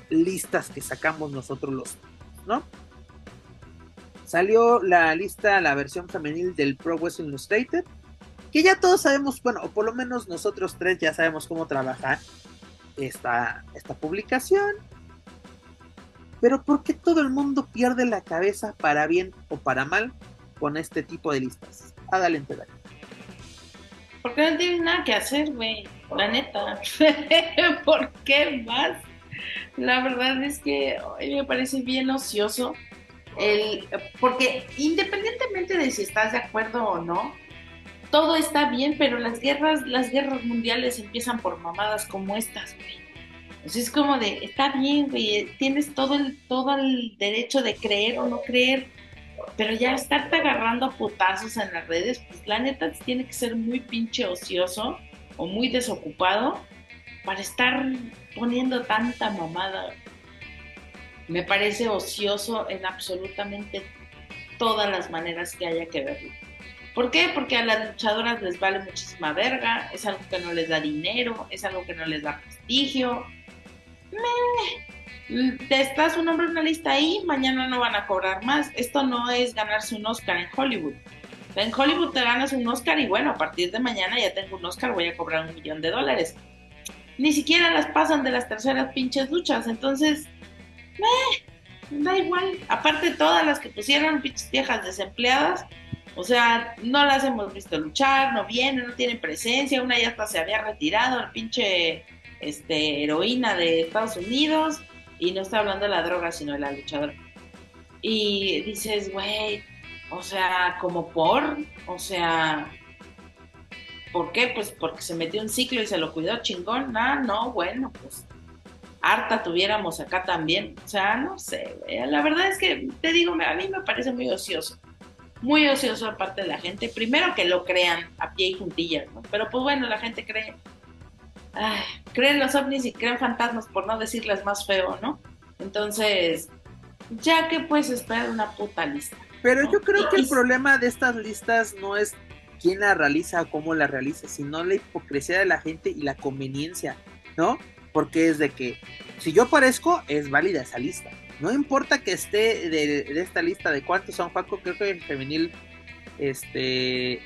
listas que sacamos nosotros los, ¿no? Salió la lista, la versión femenil del Pro Wrestling Illustrated, que ya todos sabemos, bueno, o por lo menos nosotros tres ya sabemos cómo trabajar esta, esta publicación. Pero ¿por qué todo el mundo pierde la cabeza para bien o para mal con este tipo de listas? Adelante, dale. Porque no tienen nada que hacer, güey. La neta. ¿Por qué más? La verdad es que hoy me parece bien ocioso. Porque independientemente de si estás de acuerdo o no, todo está bien, pero las guerras, las guerras mundiales empiezan por mamadas como estas, güey. es como de, está bien, güey, tienes todo el, todo el derecho de creer o no creer, pero ya estarte agarrando a putazos en las redes, pues la neta tiene que ser muy pinche ocioso o muy desocupado para estar poniendo tanta mamada. Me parece ocioso en absolutamente todas las maneras que haya que verlo. ¿Por qué? Porque a las luchadoras les vale muchísima verga, es algo que no les da dinero, es algo que no les da prestigio. Te estás un nombre en una lista ahí, mañana no van a cobrar más. Esto no es ganarse un Oscar en Hollywood. En Hollywood te ganas un Oscar y bueno, a partir de mañana ya tengo un Oscar, voy a cobrar un millón de dólares. Ni siquiera las pasan de las terceras pinches luchas, entonces, da igual. Aparte todas las que pusieron pinches viejas desempleadas, o sea, no las hemos visto luchar, no vienen, no tienen presencia. Una ya hasta se había retirado, el pinche este, heroína de Estados Unidos. Y no está hablando de la droga, sino de la luchadora. Y dices, güey, o sea, como por, o sea, ¿por qué? Pues porque se metió un ciclo y se lo cuidó chingón. Ah, no, bueno, pues harta tuviéramos acá también. O sea, no sé, güey. La verdad es que te digo, a mí me parece muy ocioso muy ocioso aparte de la gente. Primero que lo crean a pie y juntillas, ¿no? Pero pues bueno, la gente cree. Ay, creen los ovnis y creen fantasmas, por no decirles más feo, ¿no? Entonces, ya que puedes esperar una puta lista. Pero yo creo que el problema de estas listas no es quién la realiza o cómo la realiza, sino la hipocresía de la gente y la conveniencia, ¿no? Porque es de que si yo parezco, es válida esa lista. No importa que esté de, esta lista de cuántos son, Paco, creo que el femenil este,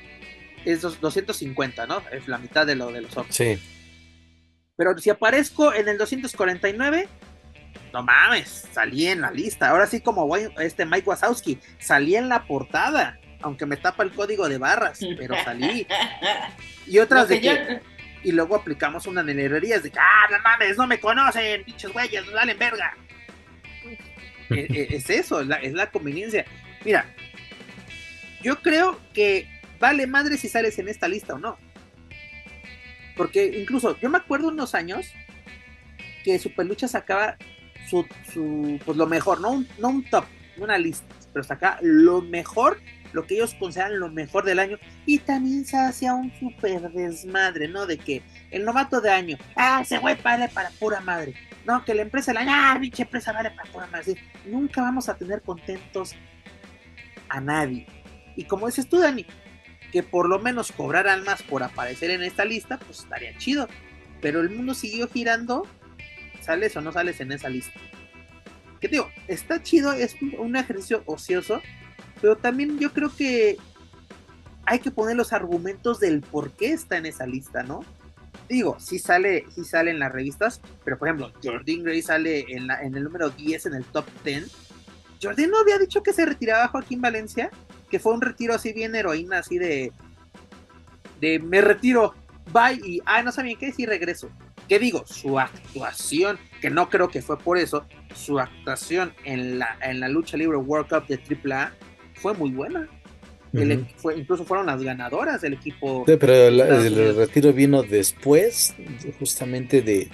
es 250, ¿no? Es la mitad de lo de los hombres. Sí. Pero si aparezco en el 249, no mames, salí en la lista. Ahora sí, como este Mike Wazowski, salí en la portada, aunque me tapa el código de barras, pero salí. Y otras de que. Y luego aplicamos una es de que, ah, no mames, no me conocen, pinches güeyes, no valen verga. Eh, eh, es, eso, es la, conveniencia. Mira, yo creo que vale madre si sales en esta lista o no. Porque incluso yo me acuerdo unos años que Superlucha sacaba su, su pues lo mejor, no un, no un top, una lista, pero sacaba lo mejor, lo que ellos consideran lo mejor del año, y también se hacía un super desmadre, ¿no? De que el novato de año, ah, ese güey vale para pura madre. No, que la empresa, la ah, pinche empresa vale para pura madre. Nunca vamos a tener contentos a nadie. Y como dices tú, Dani, que por lo menos cobraran más por aparecer en esta lista, pues estaría chido. Pero el mundo siguió girando, sales o no sales en esa lista. Que digo, está chido, es un ejercicio ocioso, pero también yo creo que hay que poner los argumentos del por qué está en esa lista, ¿no? Digo, sí sale, sí sale en las revistas, pero por ejemplo, Jordan Gray sale en, el número 10 en el top 10. Jordan no había dicho que se retiraba Joaquín Valencia, que fue un retiro así bien heroína, así de, de me retiro, bye y, ah, no sabía qué, sí regreso. ¿Qué digo? Su actuación, que no creo que fue por eso, su actuación en la, en la lucha libre World Cup de AAA fue muy buena. fue, incluso fueron las ganadoras del equipo. pero el retiro vino después, justamente de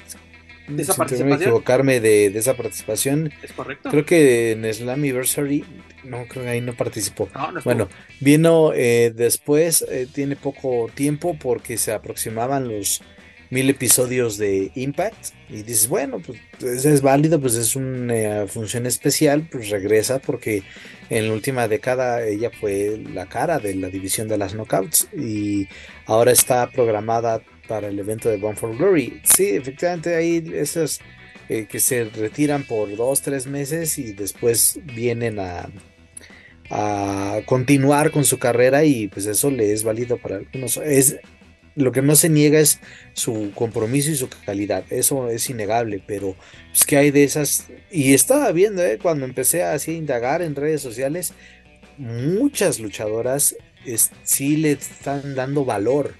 de esa sin participación. equivocarme de, de esa participación. ¿Es correcto? Creo que en Slammiversary, no, creo que ahí no participó. No, no. Bueno, vino eh, después, eh, tiene poco tiempo porque se aproximaban los mil episodios de Impact y dices, bueno, pues es, válido, pues es una función especial, pues regresa porque en la última década ella fue la cara de la división de las knockouts y ahora está programada para el evento de Born for Glory. Sí, efectivamente hay esas eh, que se retiran por dos, tres meses y después vienen a, a continuar con su carrera y pues eso le es válido para algunos. Es, lo que no se niega es su compromiso y su calidad, eso es innegable, pero es que hay de esas, y estaba viendo eh, cuando empecé a indagar en redes sociales, muchas luchadoras sí le están dando valor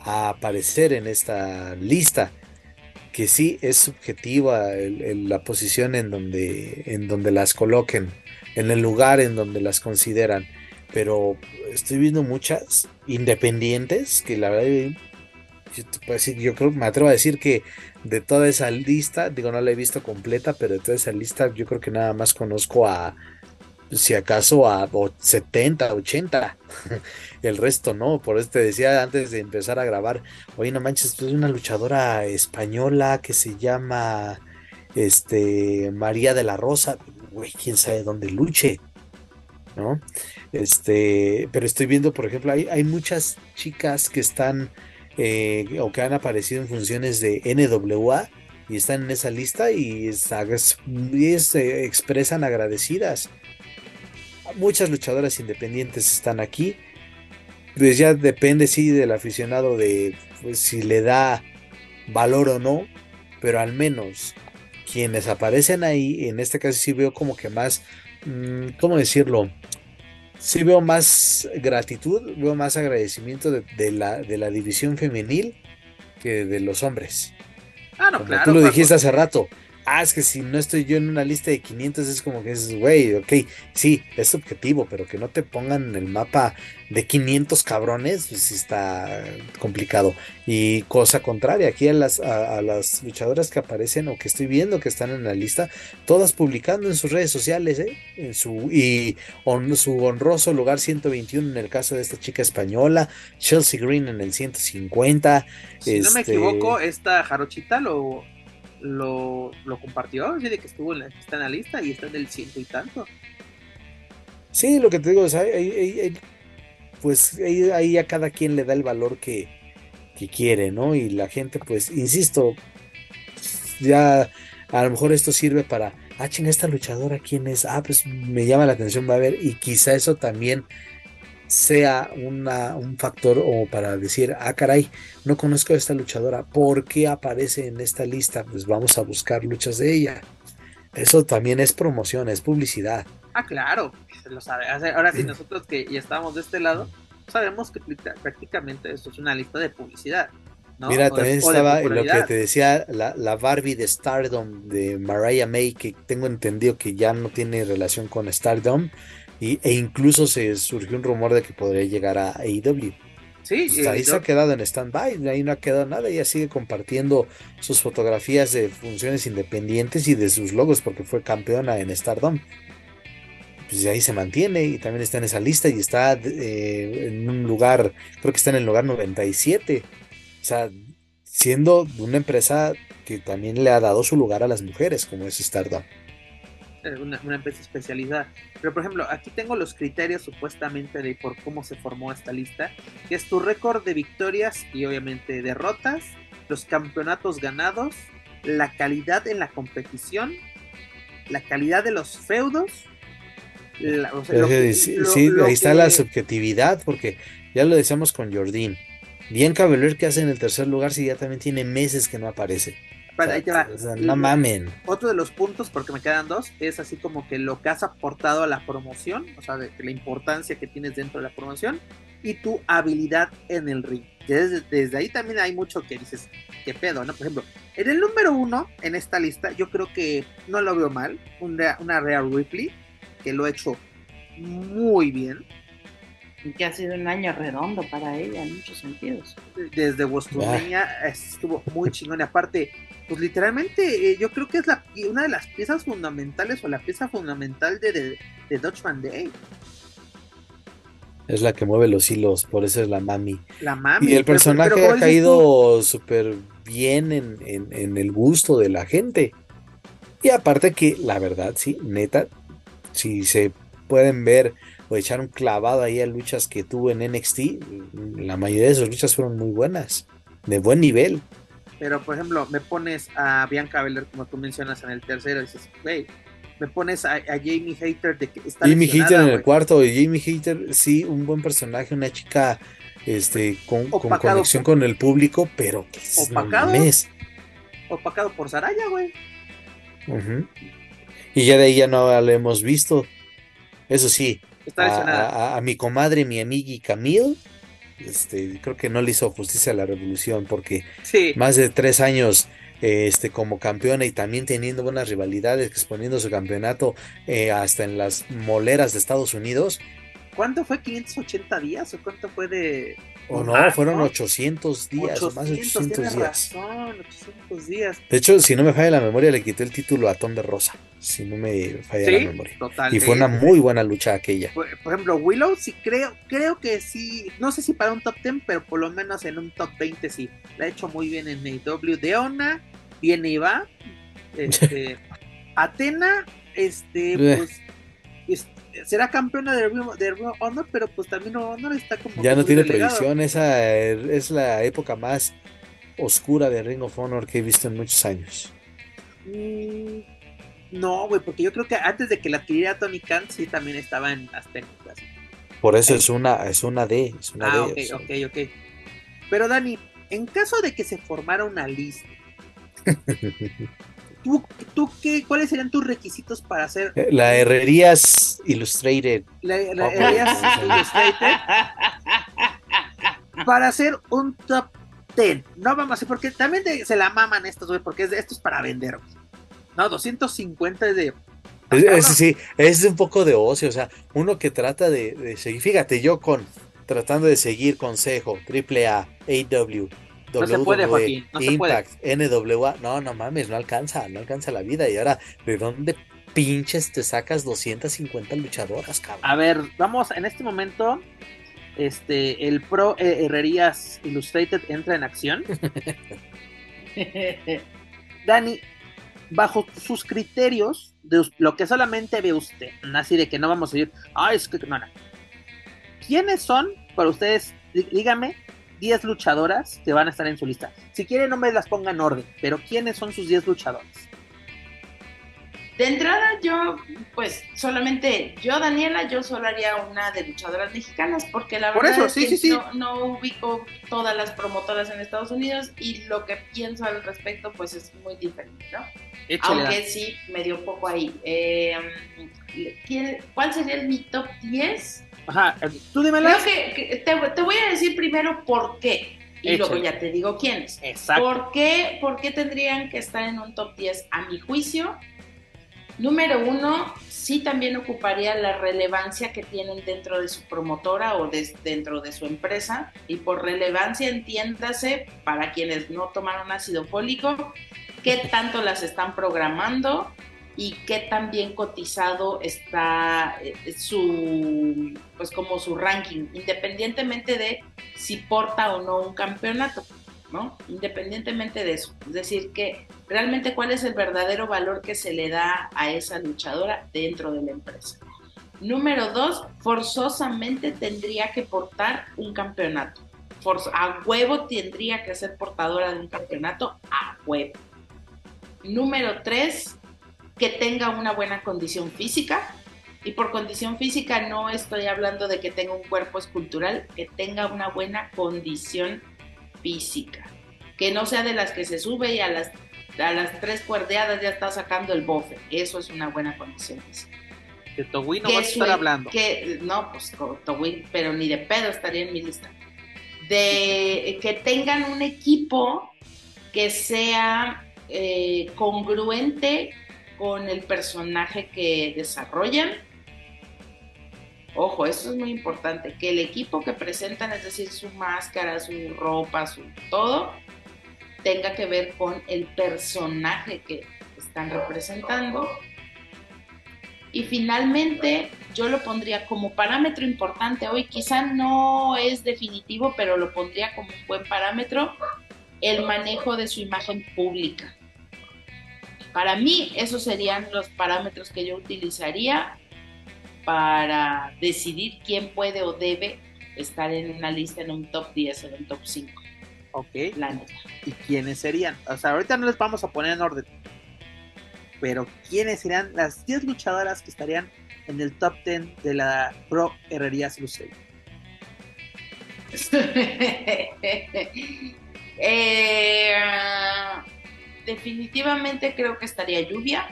a aparecer en esta lista que sí es subjetiva la posición en donde, en donde las coloquen, en el lugar en donde las consideran. Pero estoy viendo muchas independientes que la verdad, decir, yo creo, me atrevo a decir que de toda esa lista, digo, no la he visto completa, pero de toda esa lista yo creo que nada más conozco a, si acaso, a o 70, 80. El resto no, por eso te decía antes de empezar a grabar, oye, no manches, hay una luchadora española que se llama este María de la Rosa, güey, quién sabe dónde luche, ¿no? Este, pero estoy viendo, por ejemplo, hay, hay muchas chicas que están eh, o que han aparecido en funciones de NWA y están en esa lista y, y se expresan agradecidas. Muchas luchadoras independientes están aquí. Pues ya depende, sí, del aficionado de pues, si le da valor o no, pero al menos quienes aparecen ahí, en este caso sí veo como que más, ¿cómo decirlo? Sí veo más gratitud, veo más agradecimiento de, de la, de la división femenil que de los hombres. Ah, no, Como claro. tú lo dijiste hace rato. Ah, es que si no estoy yo en una lista de 500 es como que es, güey, ok, sí, es subjetivo, pero que no te pongan en el mapa de 500 cabrones, pues sí está complicado. Y cosa contraria, aquí a las, a, a las luchadoras que aparecen o que estoy viendo que están en la lista, todas publicando en sus redes sociales, ¿eh? En su, y hon- su honroso lugar 121 en el caso de esta chica española, Chelsea Green en el 150. Si no me este- equivoco, esta Jarochita lo, lo, lo compartió, dice que estuvo en la, está en la lista y está en el ciento y tanto. Sí, lo que te digo es, pues ahí, ahí a cada quien le da el valor que, que quiere, ¿no? Y la gente, pues, insisto, ya a lo mejor esto sirve para, ah, chinga, esta luchadora, ¿quién es? Ah, pues me llama la atención, va a ver, y quizá eso también sea una, un factor o para decir, ah, caray, no conozco a esta luchadora, ¿por qué aparece en esta lista? Pues vamos a buscar luchas de ella. Eso también es promoción, es publicidad. Ah, claro, se lo sabe. Ahora sí, nosotros que ya estamos de este lado, sabemos que prácticamente esto es una lista de publicidad. ¿no? Mira, O también de estaba en lo que te decía, la, la Barbie de Stardom de Mariah May, que tengo entendido que ya no tiene relación con Stardom, y, e incluso se surgió un rumor de que podría llegar a AEW. Sí, Pues ahí se ha quedado en stand-by, ahí no ha quedado nada, ella sigue compartiendo sus fotografías de funciones independientes y de sus logos porque fue campeona en Stardom. Pues ahí se mantiene y también está en esa lista y está eh, en un lugar, creo que está en el lugar 97. O sea, siendo una empresa que también le ha dado su lugar a las mujeres, como es Stardom. Una, una empresa especializada. Pero por ejemplo, aquí tengo los criterios supuestamente de por cómo se formó esta lista, que es tu récord de victorias y obviamente derrotas, los campeonatos ganados, la calidad en la competición, la calidad de los feudos. la- o sea, lo que- sí, lo- sí, lo ahí está la subjetividad, porque ya lo decíamos con Jordín. Bianca Belair que hace en el tercer lugar si ya también tiene meses que no aparece. Espera, ahí te va. O sea, no mamen. Otro de los puntos, porque me quedan dos, es así como que lo que has aportado a la promoción, o sea, de, de la importancia que tienes dentro de la promoción y tu habilidad en el ring. Desde, desde ahí también hay mucho que dices, qué pedo, ¿no? Por ejemplo, en el número uno en esta lista, yo creo que no lo veo mal, una, una Real Ripley, que lo ha hecho muy bien, que ha sido un año redondo para ella en muchos sentidos. desde WrestleMania estuvo muy chingón. Y aparte, pues literalmente eh, yo creo que es la, una de las piezas fundamentales o la pieza fundamental de, de, de Dutchman Day. Es la que mueve los hilos, por eso es la mami. La mami. Y el personaje ha caído súper bien en, en, el gusto de la gente. Y aparte que, la verdad, sí, neta, si se pueden ver o echar un clavado ahí a luchas que tuvo en NXT, la mayoría de esas luchas fueron muy buenas, de buen nivel. Pero, por ejemplo, me pones a Bianca Belair, como tú mencionas en el tercero, y dices, güey, me pones a, Jamie Hater de que está Jamie Hater en el cuarto, y Jamie Hater, sí, un buen personaje, una chica este con, conexión con el público, pero que es opacado, opacado por Saraya, güey. Y ya de ahí ya no la hemos visto. Eso sí, a, a, mi comadre, mi amiga Camille, este, creo que no le hizo justicia a la revolución porque más de tres años este, como campeona y también teniendo buenas rivalidades, exponiendo su campeonato eh, hasta en las moleras de Estados Unidos. ¿Cuánto fue? ¿580 días? ¿O cuánto fue de.? O no, fueron 800 días, más de 800 días. Razón, 800 días. De hecho, si no me falla la memoria, le quité el título a Tom de Rosa. Si no me falla la memoria. Y fue una muy buena lucha aquella. Por, ejemplo, Willow, sí creo, creo que sí. No sé si para un top 10, pero por lo menos en un top 20 sí. La ha hecho muy bien en AEW. Deona, viene y va. Este, Atena, este, pues será campeona de Ring, Honor, pero pues también Honor está como. Ya no tiene predicción, esa es la época más oscura de Ring of Honor que he visto en muchos años. Mm, no, güey, porque yo creo que antes de que la adquiriera Tony Khan, sí también estaba en Azteca. Por eso es una, es una D, es una ah, D. Ok, ok, ok. Pero Dani, en caso de que se formara una lista ¿Tú, qué, ¿Cuáles serían tus requisitos para hacer? Eh, la Herrerías Illustrated. La, Herrerías Illustrated. para hacer un top 10. No vamos a hacer, porque también se la maman estos, güey, porque esto es para vender. No, 250 es de. Es, sí, es un poco de ocio, o sea, uno que trata de, de seguir. Fíjate, yo con tratando de seguir consejo, AAA, AW, no se puede, Joaquín. No Impact, NWA. No, no mames, no alcanza, no alcanza la vida. Y ahora, ¿de dónde pinches te sacas 250 luchadoras, cabrón? A ver, vamos, en este momento, este, el Pro Herrerías Illustrated entra en acción. Dani, bajo sus criterios, de lo que solamente ve usted, así de que no vamos a ir, ay, es que no, no. ¿Quiénes son para ustedes? Dígame 10 luchadoras que van a estar en su lista. Si quieren, no me las ponga en orden, pero ¿quiénes son sus 10 luchadoras? De entrada, yo, pues, solamente, yo, Daniela, yo solo haría una de luchadoras mexicanas, porque la verdad es que no, ubico todas las promotoras en Estados Unidos y lo que pienso al respecto, pues, es muy diferente, ¿no? Aunque sí, me dio un poco ahí. Eh, ¿Cuál sería mi top 10? Ajá, tú dímela. que, te, voy a decir primero por qué. Y luego ya te digo quiénes. Exacto. ¿Por qué, ¿Por qué tendrían que estar en un top 10? A mi juicio, número uno, sí también ocuparía la relevancia que tienen dentro de su promotora o dentro de su empresa. Y por relevancia, entiéndase, para quienes no tomaron ácido fólico, qué tanto las están programando, y qué tan bien cotizado está eh, su, pues como su ranking, independientemente de si porta o no un campeonato, ¿no? Independientemente de eso. Es decir, que realmente cuál es el verdadero valor que se le da a esa luchadora dentro de la empresa. Número dos, forzosamente tendría que portar un campeonato. a huevo tendría que ser portadora de un campeonato, a huevo. Número tres, que tenga una buena condición física. Y por condición física no estoy hablando de que tenga un cuerpo escultural, que tenga una buena condición física. Que no sea de las que se sube y a las, a las tres cuerdeadas ya está sacando el bofe. Eso es una buena condición física. De Togui no vas a estar hablando. Que, no, pues Togui, pero ni de pedo estaría en mi lista. De que tengan un equipo que sea eh, congruente con el personaje que desarrollan. Ojo, eso es muy importante, que el equipo que presentan, es decir, su máscara, su ropa, su todo, tenga que ver con el personaje que están representando. Y finalmente, yo lo pondría como parámetro importante hoy, quizá no es definitivo, pero lo pondría como un buen parámetro, el manejo de su imagen pública. Para mí, esos serían los parámetros que yo utilizaría para decidir quién puede o debe estar en una lista en un top 10 o en un top 5. Ok. La neta. ¿Y quiénes serían? O sea, ahorita no les vamos a poner en orden. Pero ¿quiénes serían las 10 luchadoras que estarían en el top 10 de la Pro Herrerías Lucey? Eh, definitivamente creo que estaría Lluvia.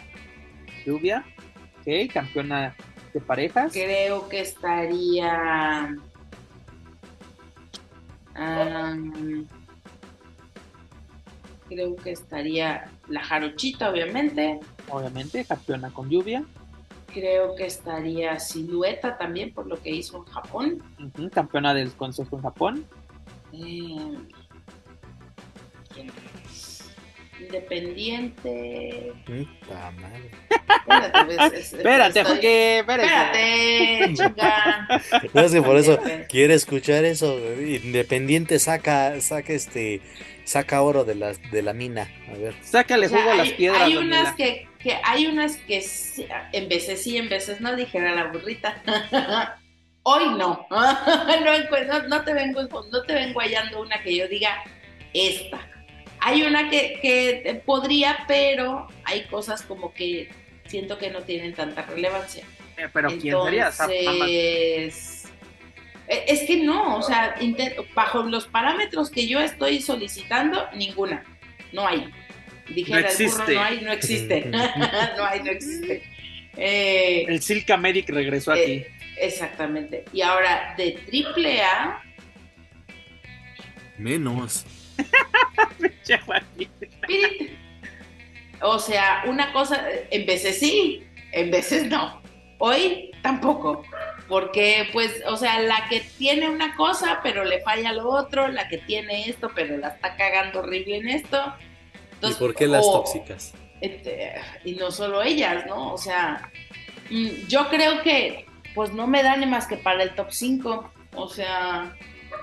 Lluvia, ok, campeona de parejas. Creo que estaría. creo que estaría la Jarochita, obviamente. Obviamente, campeona con lluvia. Creo que estaría Silueta también por lo que hizo en Japón. Campeona del Consejo en Japón. Eh. Independiente. Puta madre. Espérate, pues, es- Espérate, estoy- porque. Espérate. Espérate, chinga. No, es que por eso quiere escuchar eso. Independiente saca, saca este, saca oro de la, de la mina. A ver. Sácale O sea, jugo a las hay, piedras. hay unas que, que hay unas que en veces sí, en veces no, dijera la burrita. Hoy no. no, no te vengo, no te vengo hallando una que yo diga esta. Hay una que, que podría, pero hay cosas como que siento que no tienen tanta relevancia. Eh, Pero ¿quién sería? Entonces, eh, es que no, o sea, bajo los parámetros que yo estoy solicitando, ninguna, no hay. Dijera No el burro, existe. no hay, no existe. no hay, no existe. Eh, el Silka Medic regresó aquí. eh, exactamente. Y ahora, de triple A, Menos. O sea, una cosa, en veces sí, en veces no. Hoy tampoco. Porque, pues, o sea, la que tiene una cosa, pero le falla lo otro, la que tiene esto, pero la está cagando horrible en esto. ¿Y por qué las o- tóxicas? este, y no solo ellas, ¿no? O sea, mm, yo creo que, pues, no me dan ni más que para el top 5. O sea,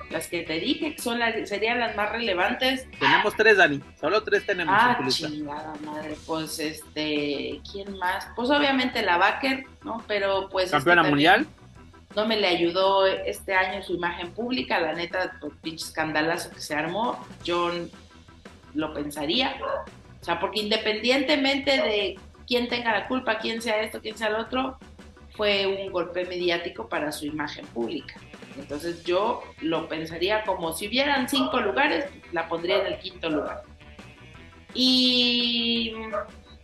las que te dije que son las, serían las más relevantes. Tenemos tres, Dani. Solo tres tenemos en Ah, tu lista. chingada madre. Pues este, ¿quién más? Pues obviamente la Baker, ¿no? Pero pues. es que Campeona mundial. No me le ayudó este año su imagen pública, la neta, pues pinche escandalazo que se armó. Yo lo pensaría. O sea, porque independientemente de quién tenga la culpa, quién sea esto, quién sea el otro, fue un golpe mediático para su imagen pública. Entonces yo lo pensaría como si hubieran cinco lugares, la pondría en el quinto lugar. Y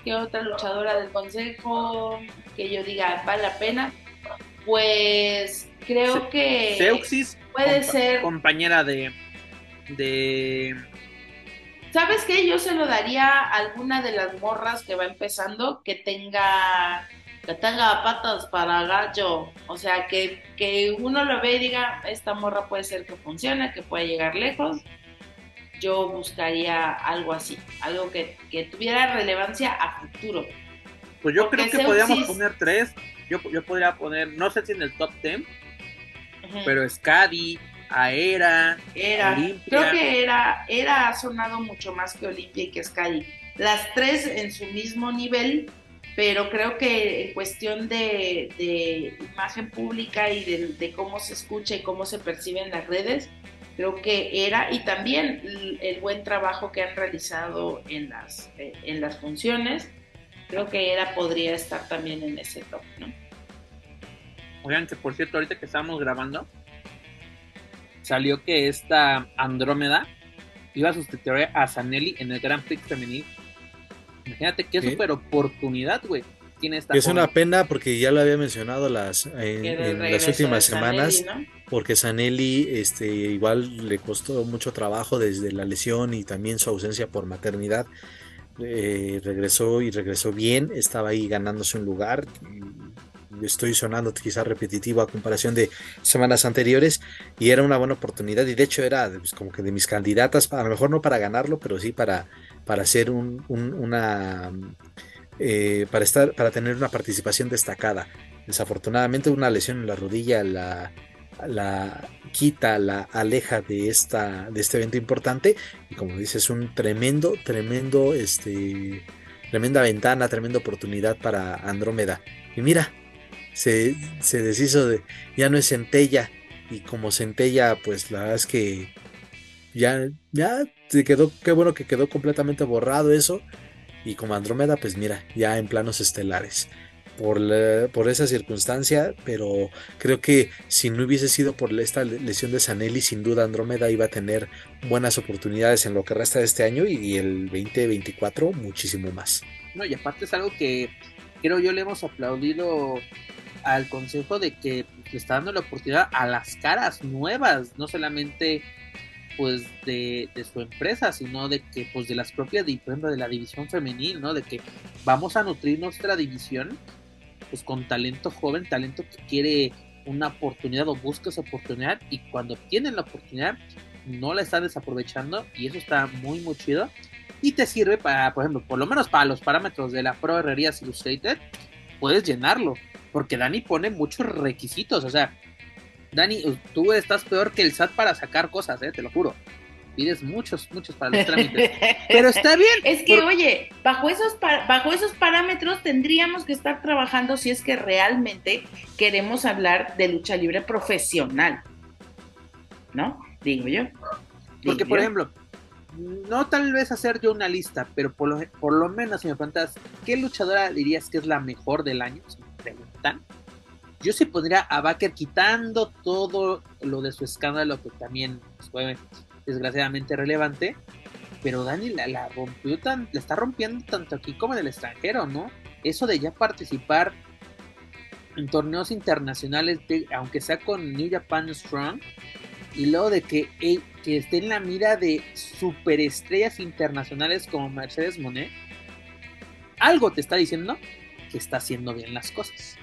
qué otra luchadora del consejo que yo diga vale la pena, pues creo Se- que Seuxis. puede compa- ser. Compañera de. De. ¿Sabes qué? Yo se lo daría a alguna de las morras que va empezando que tenga que tenga patas para gallo, o sea, que, que uno lo ve y diga, esta morra puede ser que funcione, que puede llegar lejos. Yo buscaría algo así, algo que, que tuviera relevancia a futuro. Pues yo Porque creo que podríamos poner tres. Yo, yo podría poner, no sé si en el top ten, Ujú. pero Scadi, Aera, Era, Olimpia. creo que era, era ha sonado mucho más que Olimpia y que Sky. Las tres en su mismo nivel, pero creo que en cuestión de, imagen pública y de, cómo se escucha y cómo se percibe en las redes, creo que era, y también el, el buen trabajo que han realizado en las, eh, en las funciones, creo que era podría estar también en ese top, ¿no? Oigan, que por cierto, ahorita que estábamos grabando, salió que esta Andrómeda iba a sustituir a Zanelli en el Grand Prix femenil. Imagínate qué ¿Qué? super oportunidad, güey. Tiene esta Es joven. una pena porque ya lo había mencionado las, en, el en las últimas semanas, ¿no? porque Sanelli este, igual le costó mucho trabajo desde la lesión y también su ausencia por maternidad. Eh, regresó y regresó bien, estaba ahí ganándose un lugar. estoy sonando quizás repetitivo a comparación de semanas anteriores y era una buena oportunidad y de hecho era pues, como que de mis candidatas, a lo mejor no para ganarlo, pero sí para, para hacer un, una... Eh, para estar para tener una participación destacada desafortunadamente una lesión en la rodilla la, la quita, la aleja de, esta, de este evento importante. Y como dices, un tremendo, tremendo, este, tremenda ventana, tremenda oportunidad para Andrómeda. Y mira, se, se deshizo de, ya no es centella. Y como centella, pues la verdad es que ya, ya se quedó, qué bueno que quedó completamente borrado eso. Y como Andrómeda, pues mira, ya en planos estelares por, por esa circunstancia, pero creo que si no hubiese sido por esta lesión de Sanelli, sin duda Andrómeda iba a tener buenas oportunidades en lo que resta de este año y, el 2024 muchísimo más. No, y aparte es algo que creo yo le hemos aplaudido al consejo de que le está dando la oportunidad a las caras nuevas, no solamente pues de, de, su empresa, sino de que pues de las propias, de, de la división femenil, ¿no? De que vamos a nutrir nuestra división pues con talento joven, talento que quiere una oportunidad o busca esa oportunidad y cuando tienen la oportunidad no la están desaprovechando y eso está muy muy chido y te sirve para, por ejemplo, por lo menos para los parámetros de la Pro Herrerías Illustrated, puedes llenarlo, porque Dani pone muchos requisitos, o sea, Dani, tú estás peor que el SAT para sacar cosas, ¿eh? te lo juro pides muchos, muchos para los trámites. Pero está bien. Es que, oye, bajo esos, bajo esos parámetros tendríamos que estar trabajando si es que realmente queremos hablar de lucha libre profesional. ¿No? Digo yo. Porque, por ejemplo, no tal vez hacer yo una lista, pero por lo, por lo menos si me preguntas, ¿qué luchadora dirías que es la mejor del año? Si me preguntan. Yo sí pondría a Baker quitando todo lo de su escándalo que también fue desgraciadamente relevante, pero Dani la, rompió tan, la está rompiendo tanto aquí como en el extranjero, ¿no? Eso de ya participar en torneos internacionales, aunque sea con New Japan Strong, y luego de que esté en la mira de superestrellas internacionales como Mercedes Monet, algo te está diciendo que está haciendo bien las cosas.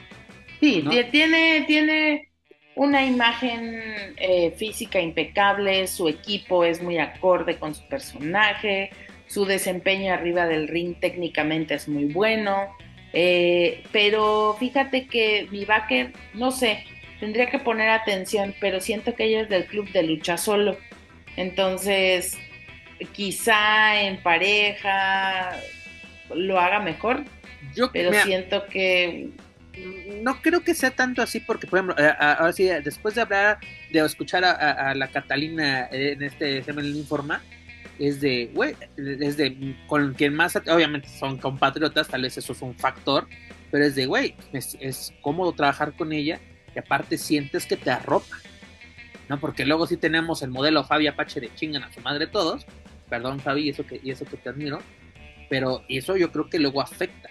Sí, tiene, tiene una imagen eh, física impecable, su equipo es muy acorde con su personaje, su desempeño arriba del ring técnicamente es muy bueno, eh, pero fíjate que mi backer, no sé, tendría que poner atención, pero siento que ella es del club de lucha solo, entonces quizá en pareja lo haga mejor, Yo, pero siento que no creo que sea tanto así porque, por ejemplo, eh, ahora sí, después de hablar, de escuchar a, la Catalina en este Semen Informa, es de, güey, es de, con quien más, obviamente son compatriotas, tal vez eso es un factor, pero es de, güey, es, cómodo trabajar con ella y aparte sientes que te arropa, ¿no? Porque luego sí tenemos el modelo Fabi Apache de chingan a su madre todos, perdón Fabi, eso que, y eso que te admiro, pero eso yo creo que luego afecta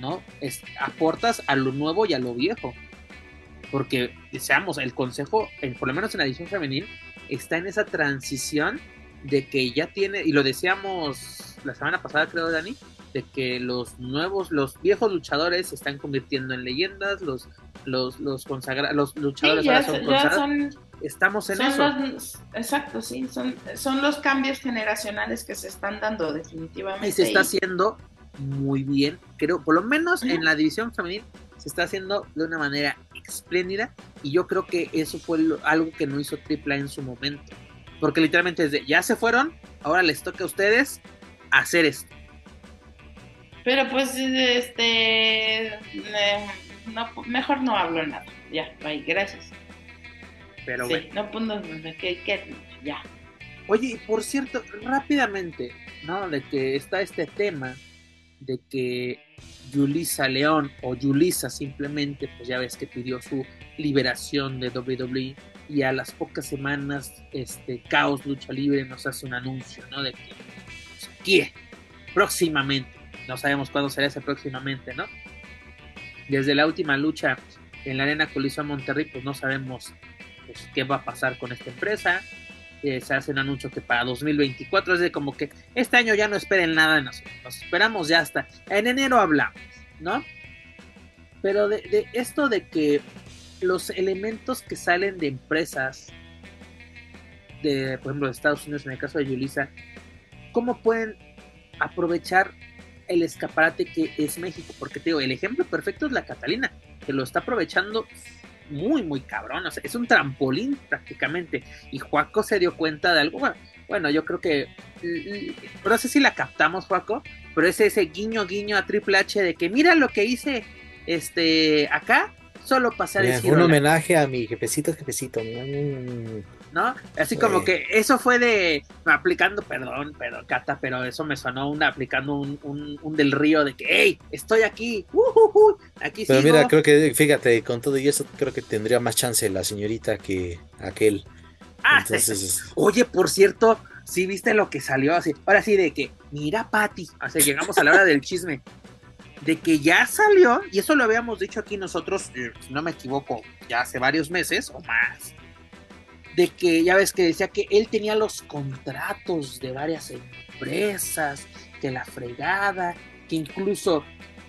¿no? Es, aportas a lo nuevo y a lo viejo. Porque, deseamos, el consejo, por lo menos en la edición femenil, está en esa transición de que ya tiene, y lo decíamos la semana pasada, creo, Dani, de que los nuevos, los viejos luchadores se están convirtiendo en leyendas, los, los, los, los luchadores ahora son consagrados. Estamos en eso. exacto, sí, son, son los cambios generacionales que se están dando definitivamente. Y se está haciendo muy bien. Creo, por lo menos en la división femenil, se está haciendo de una manera espléndida. Y yo creo que eso fue algo que no hizo Tripla en su momento. Porque literalmente desde ya se fueron, ahora les toca a ustedes hacer esto. Pero pues, este. mejor no hablo nada. Ya, bye, gracias. Pero bueno. No, pues, que, ya. Oye, por cierto, rápidamente, ¿no? De que está este tema de que Yulisa León o Yulisa simplemente, pues ya ves que pidió su liberación de WWE y a las pocas semanas este Caos Lucha Libre nos hace un anuncio, ¿no? De que pues, próximamente, no sabemos cuándo será ese próximamente, ¿no? Desde la última lucha en la Arena Coliseo Monterrey, pues no sabemos pues, qué va a pasar con esta empresa. Eh, se hace un anuncio que para 2024 es de como que este año ya no esperen nada de nosotros, nos esperamos ya hasta en enero hablamos, ¿no? Pero de, de esto de que los elementos que salen de empresas de, por ejemplo, de Estados Unidos, en el caso de Yulisa, ¿cómo pueden aprovechar el escaparate que es México? Porque te digo, el ejemplo perfecto es la Catalina, que lo está aprovechando muy, muy cabrón. O sea, es un trampolín prácticamente. Y Juaco se dio cuenta de algo. Bueno, yo creo que. No sé si la captamos, Juaco, pero es ese guiño, guiño a Triple H de que mira lo que hice este acá, solo pasar el Un homenaje a mi jefecito, jefecito. ¿No? Así como que eso fue de aplicando, perdón, perdón, Cata, pero eso me sonó una aplicando un, un, del río de que, hey, estoy aquí, uh, aquí Pero mira, creo que, fíjate, con todo y eso, creo que tendría más chance la señorita que aquel. Ah, Entonces... oye, por cierto, sí viste lo que salió así, ahora sí de que, mira, Patty, así llegamos a la hora del chisme. De que ya salió, y eso lo habíamos dicho aquí nosotros, eh, si no me equivoco, ya hace varios meses o más, de que ya ves que decía que él tenía los contratos de varias empresas, que la fregada, que incluso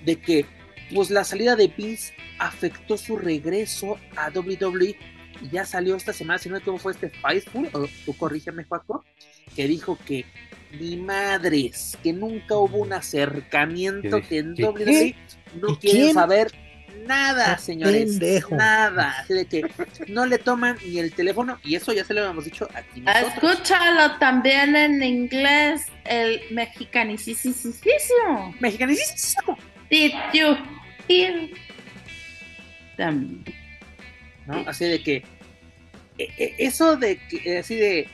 de que pues la salida de Vince afectó su regreso a WWE y ya salió esta semana, si no me fue este Fightful, o tú corrígeme, Paco, que dijo que ni madres, que nunca hubo un acercamiento que en WWE no quieren saber Nada, señores. Nada. Así de que no le toman ni el teléfono, y eso ya se lo habíamos dicho aquí. Nosotros. Escúchalo también en inglés, el mexicanicísimo. Mexicanicísimo. Did you hear ¿No? Así de que e, e, eso de que así de,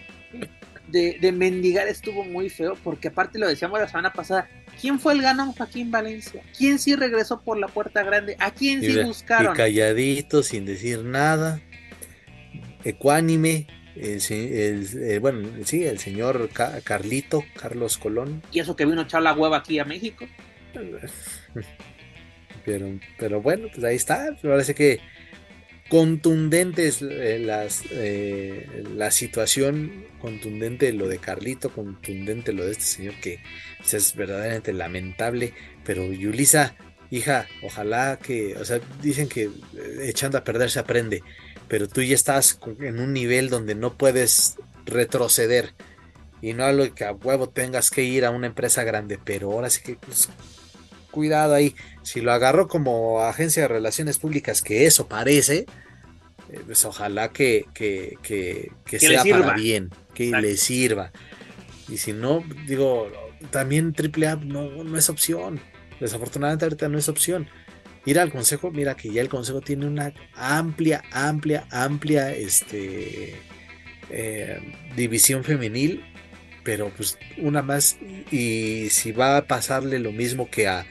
de, de mendigar estuvo muy feo porque aparte lo decíamos la semana pasada ¿Quién fue el ganón Joaquín Valencia? ¿Quién sí regresó por la puerta grande? ¿A quién sí buscaron? Y calladito, sin decir nada, ecuánime, el, bueno, sí, el señor Carlito, Carlos Colón. Y eso que vino a echar la hueva aquí a México. Pero, pero bueno, pues ahí está. Parece que contundentes eh, las, eh, la situación, contundente lo de Carlito, contundente lo de este señor que pues, es verdaderamente lamentable, pero Yulisa, hija, ojalá que, o sea, dicen que eh, echando a perder se aprende, pero tú ya estás en un nivel donde no puedes retroceder. Y no hablo que a huevo tengas que ir a una empresa grande, pero ahora sí que pues, cuidado ahí. Si lo agarro como agencia de relaciones públicas, que eso parece, eh, pues ojalá que, que, que, sea para bien, que le sirva. Y si no, digo, también AAA no, no es opción. Desafortunadamente ahorita no es opción. Ir al consejo, mira que ya el consejo tiene una amplia, amplia, amplia este, eh, división femenil pero pues una más y si va a pasarle lo mismo que a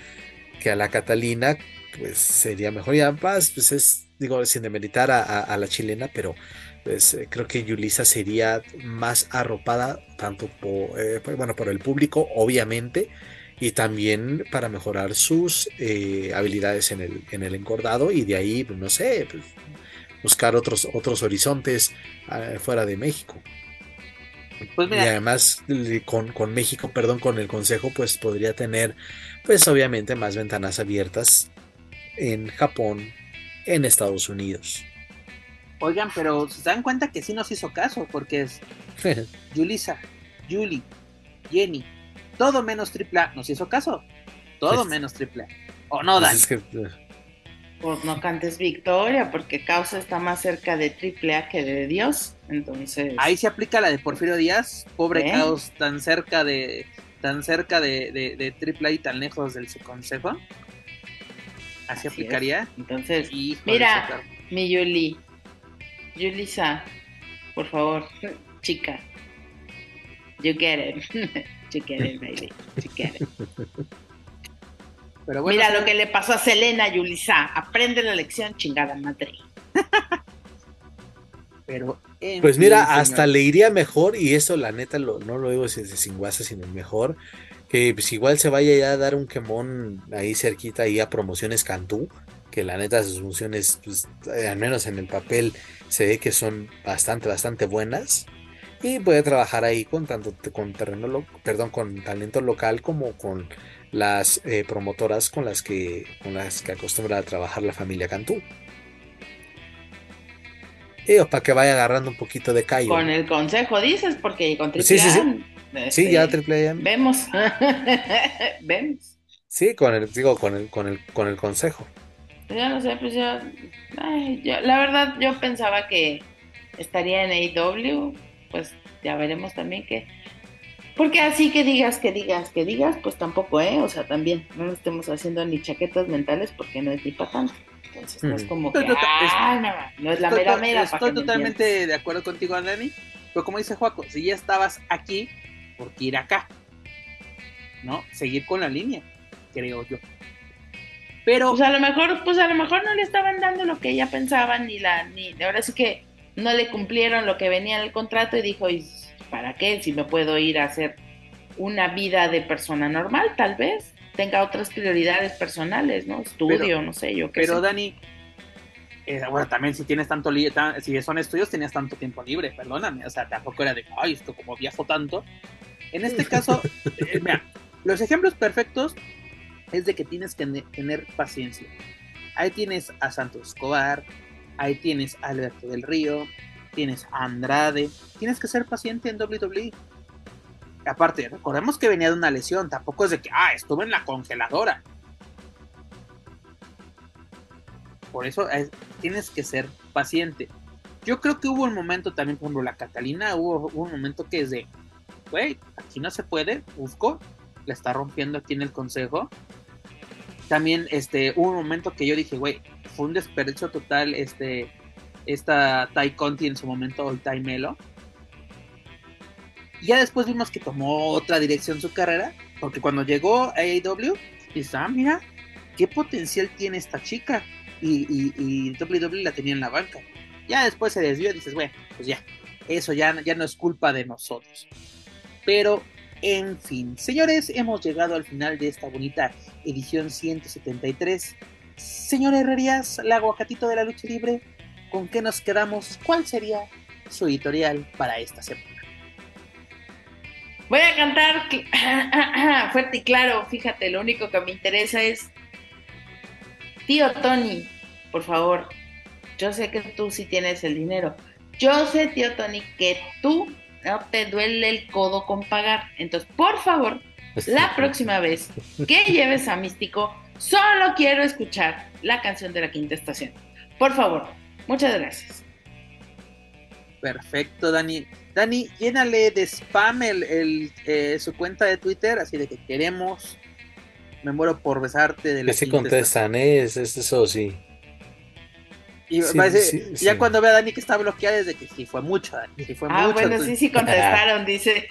que a la Catalina pues sería mejor. Y además pues es digo sin demeritar a, a, la chilena pero pues eh, creo que Yulisa sería más arropada tanto por eh, bueno por el público obviamente y también para mejorar sus eh, habilidades en el, en el encordado y de ahí pues, no sé pues, buscar otros otros horizontes fuera de México. Pues y además con, México, perdón, con el Consejo, pues podría tener, pues obviamente más ventanas abiertas en Japón, en Estados Unidos. Oigan, pero se dan cuenta que sí nos hizo caso, porque es Julisa, Julie, Jenny, todo menos AAA, nos hizo caso. Todo pues menos AAA. ¿O no, pues Dan? Eh, pues no cantes victoria, porque Causa está más cerca de AAA que de Dios. Entonces. Ahí se aplica la de Porfirio Díaz, pobre Caos, tan cerca de tan cerca de, de, AAA y tan lejos del su consejo. Así, aplicaría. Entonces, mira, mi Yuli, Yulisa, por favor, chica. You get it. you get it, baby. You get it. Mira lo que le pasó a Selena Yulisa. Aprende la lección, chingada madre. Pero. Pues mira, hasta le iría mejor, y eso la neta no lo digo sin guasa, sino mejor. Que pues igual se vaya ya a dar un quemón ahí cerquita ahí a promociones Cantú. Que la neta sus funciones, pues, eh, al menos en el papel, se ve que son bastante, bastante buenas. Y puede trabajar ahí con tanto con terreno, perdón, con talento local como con las eh, promotoras con las que con las que acostumbra a trabajar la familia Cantú. Y para que vaya agarrando un poquito de callo. Con el consejo dices, porque con Sí, sí, sí. Sí, ya triple A. Vemos. Vemos. Sí, con el, digo, con el, con el, con el consejo. Ya no sé, pues ya, ay, yo- la verdad yo pensaba que estaría en AEW, pues ya veremos también que, porque así que digas, que digas, que digas, pues tampoco, ¿eh? O sea, también no nos estemos haciendo ni chaquetas mentales porque no es ni para tanto. Entonces no es como que, ah, no, no es la mera mera. estoy totalmente de acuerdo contigo, Dani. Pero como dice Juaco, si ya estabas aquí, ¿por qué ir acá? ¿No? Seguir con la línea, creo yo. Pero Pues a lo mejor, pues a lo mejor no le estaban dando lo que ella pensaba, ni la, ni, ahora sí que no le cumplieron lo que venía en el contrato y dijo, ¿y para qué? Si me puedo ir a hacer una vida de persona normal, tal vez tenga otras prioridades personales, ¿no? Estudio, Pero- no sé, yo qué Pero sé. Dani, eh, bueno, también si tienes tanto tan- si son estudios, tenías tanto tiempo libre, perdóname, o sea, tampoco era de, ay, esto como viajo tanto. En este caso, eh, mira, los ejemplos perfectos es de que tienes que ne- tener paciencia. Ahí tienes a Santos Escobar, ahí tienes a Alberto del Río, tienes a Andrade, tienes que ser paciente en WWE. Aparte, recordemos que venía de una lesión, tampoco es de que, ah, estuve en la congeladora. Por eso es- tienes que ser paciente. Yo creo que hubo un momento también, por ejemplo, la Catalina, hubo, un momento que es de, güey, aquí no se puede, busco, la está rompiendo aquí en el consejo. También este, hubo un momento que yo dije, güey, fue un desperdicio total este, esta Tai Conti en su momento, o Tai Melo. Y ya después vimos que tomó otra dirección su carrera, porque cuando llegó a AEW, dices, ah, mira, qué potencial tiene esta chica. Y, y, y la tenía en la banca. Ya después se desvió y dices, bueno, pues ya, eso ya, ya no es culpa de nosotros. Pero, en fin, señores, hemos llegado al final de esta bonita edición 173. Señor Herrerías, el aguacatito de la lucha libre, ¿con qué nos quedamos? ¿Cuál sería su editorial para esta semana? Voy a cantar fuerte y claro, fíjate, lo único que me interesa es, tío Tony, por favor, yo sé que tú sí tienes el dinero. Yo sé, tío Tony, que tú no te duele el codo con pagar. Entonces, por favor, la próxima vez que lleves a Místico, solo quiero escuchar la canción de la quinta estación. Por favor, muchas gracias. Perfecto, Dani. Dani, llénale de spam el, el, eh, su cuenta de Twitter, así de que queremos. Me muero por besarte de la Que sí quinta contestan, ¿eh? es, es eso sí. Y Sí, a sí, ya sí. cuando vea a Dani que está bloqueada es de que sí fue mucho, Dani, sí fue Ah, mucho. bueno, entonces- sí, sí contestaron, dice.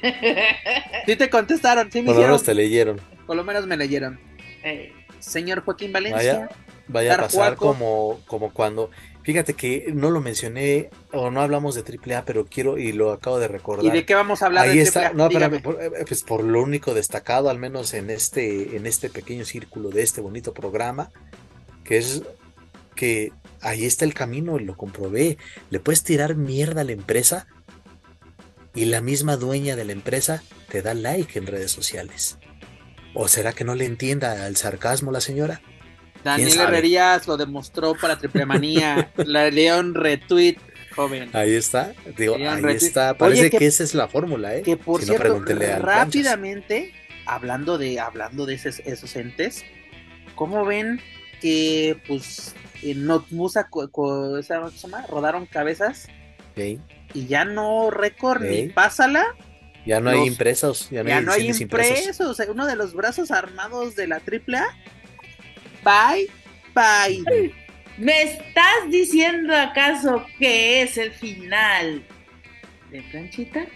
Sí te contestaron, sí me Por lo menos te leyeron. por lo menos me leyeron. Eh, Señor Joaquín Valencia, Vaya a Dar pasar Juaco. como, como cuando. Fíjate que no lo mencioné o no hablamos de AAA, pero quiero y lo acabo de recordar. ¿y de qué vamos a hablar? Ahí de está, AAA? no, espérame, por, eh, pues por lo único destacado, al menos en este, en este pequeño círculo de este bonito programa, que es que ahí está el camino, lo comprobé. Le puedes tirar mierda a la empresa y la misma dueña de la empresa te da like en redes sociales. ¿O será que no le entienda al sarcasmo la señora? Daniel? Herrerías lo demostró para Triple Manía. la León retweet, joven. Ahí está, digo, ahí está. Oye, Parece que- que, esa es la fórmula, ¿eh? Que por Si cierto, rápidamente, hablando de, hablando de esos, esos entes, ¿cómo ven que pues en Notmusa rodaron cabezas y ya no récord ni pásala? Ya no hay impresos, ya no ya hay no impresos. uno de los brazos armados de la AAA. Bye, bye. ¿Me estás diciendo acaso que es el final de Planchitas?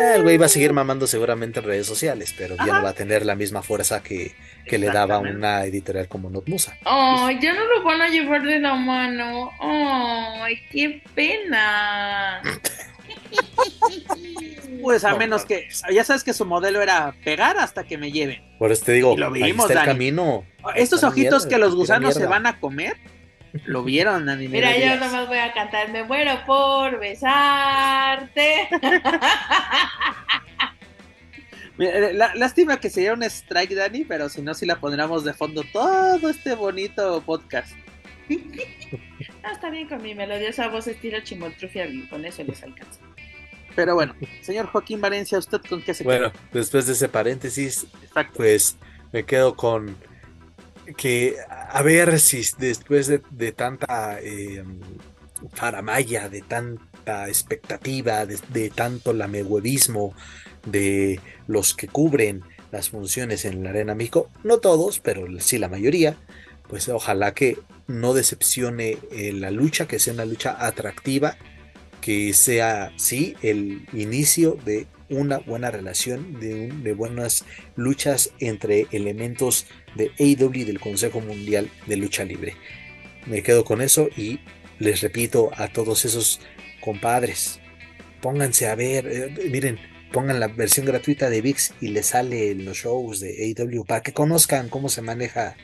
Eh, El güey va a seguir mamando seguramente en redes sociales, pero ya no va a tener la misma fuerza que, que le daba una editorial como Notmusa. Ay, ya no lo van a llevar de la mano. Ay, qué pena. Pues a No, menos no. que, ya sabes que su modelo era pegar hasta que me lleven. Por eso te digo, Y lo ahí vimos, está el Dani. camino. Estos ojitos mierda, que los gusanos se van a comer, lo vieron, Dani. Mira, yo Herrerías. nomás voy a cantar, me muero por besarte. Mira, la- lástima que sería un strike, Dani, pero si no, si la pondríamos de fondo todo este bonito podcast. Ah, está bien con mi melodiosa voz estilo chimoltrufia, con eso les alcanza. Pero bueno, señor Joaquín Valencia, ¿usted con qué se Bueno, después de ese paréntesis, queda? Exacto. pues me quedo con que a ver si después de, de tanta eh, faramaya, de tanta expectativa, de, de tanto lamehuevismo de los que cubren las funciones en la Arena México, no todos, pero sí la mayoría, pues ojalá que no decepcione eh, la lucha, que sea una lucha atractiva, que sea, sí, el inicio de una buena relación, de, buenas luchas entre elementos de AEW y del Consejo Mundial de Lucha Libre. Me quedo con eso y les repito a todos esos compadres, pónganse a ver, eh, miren, pongan la versión gratuita de VIX y les sale en los shows de AEW para que conozcan cómo se maneja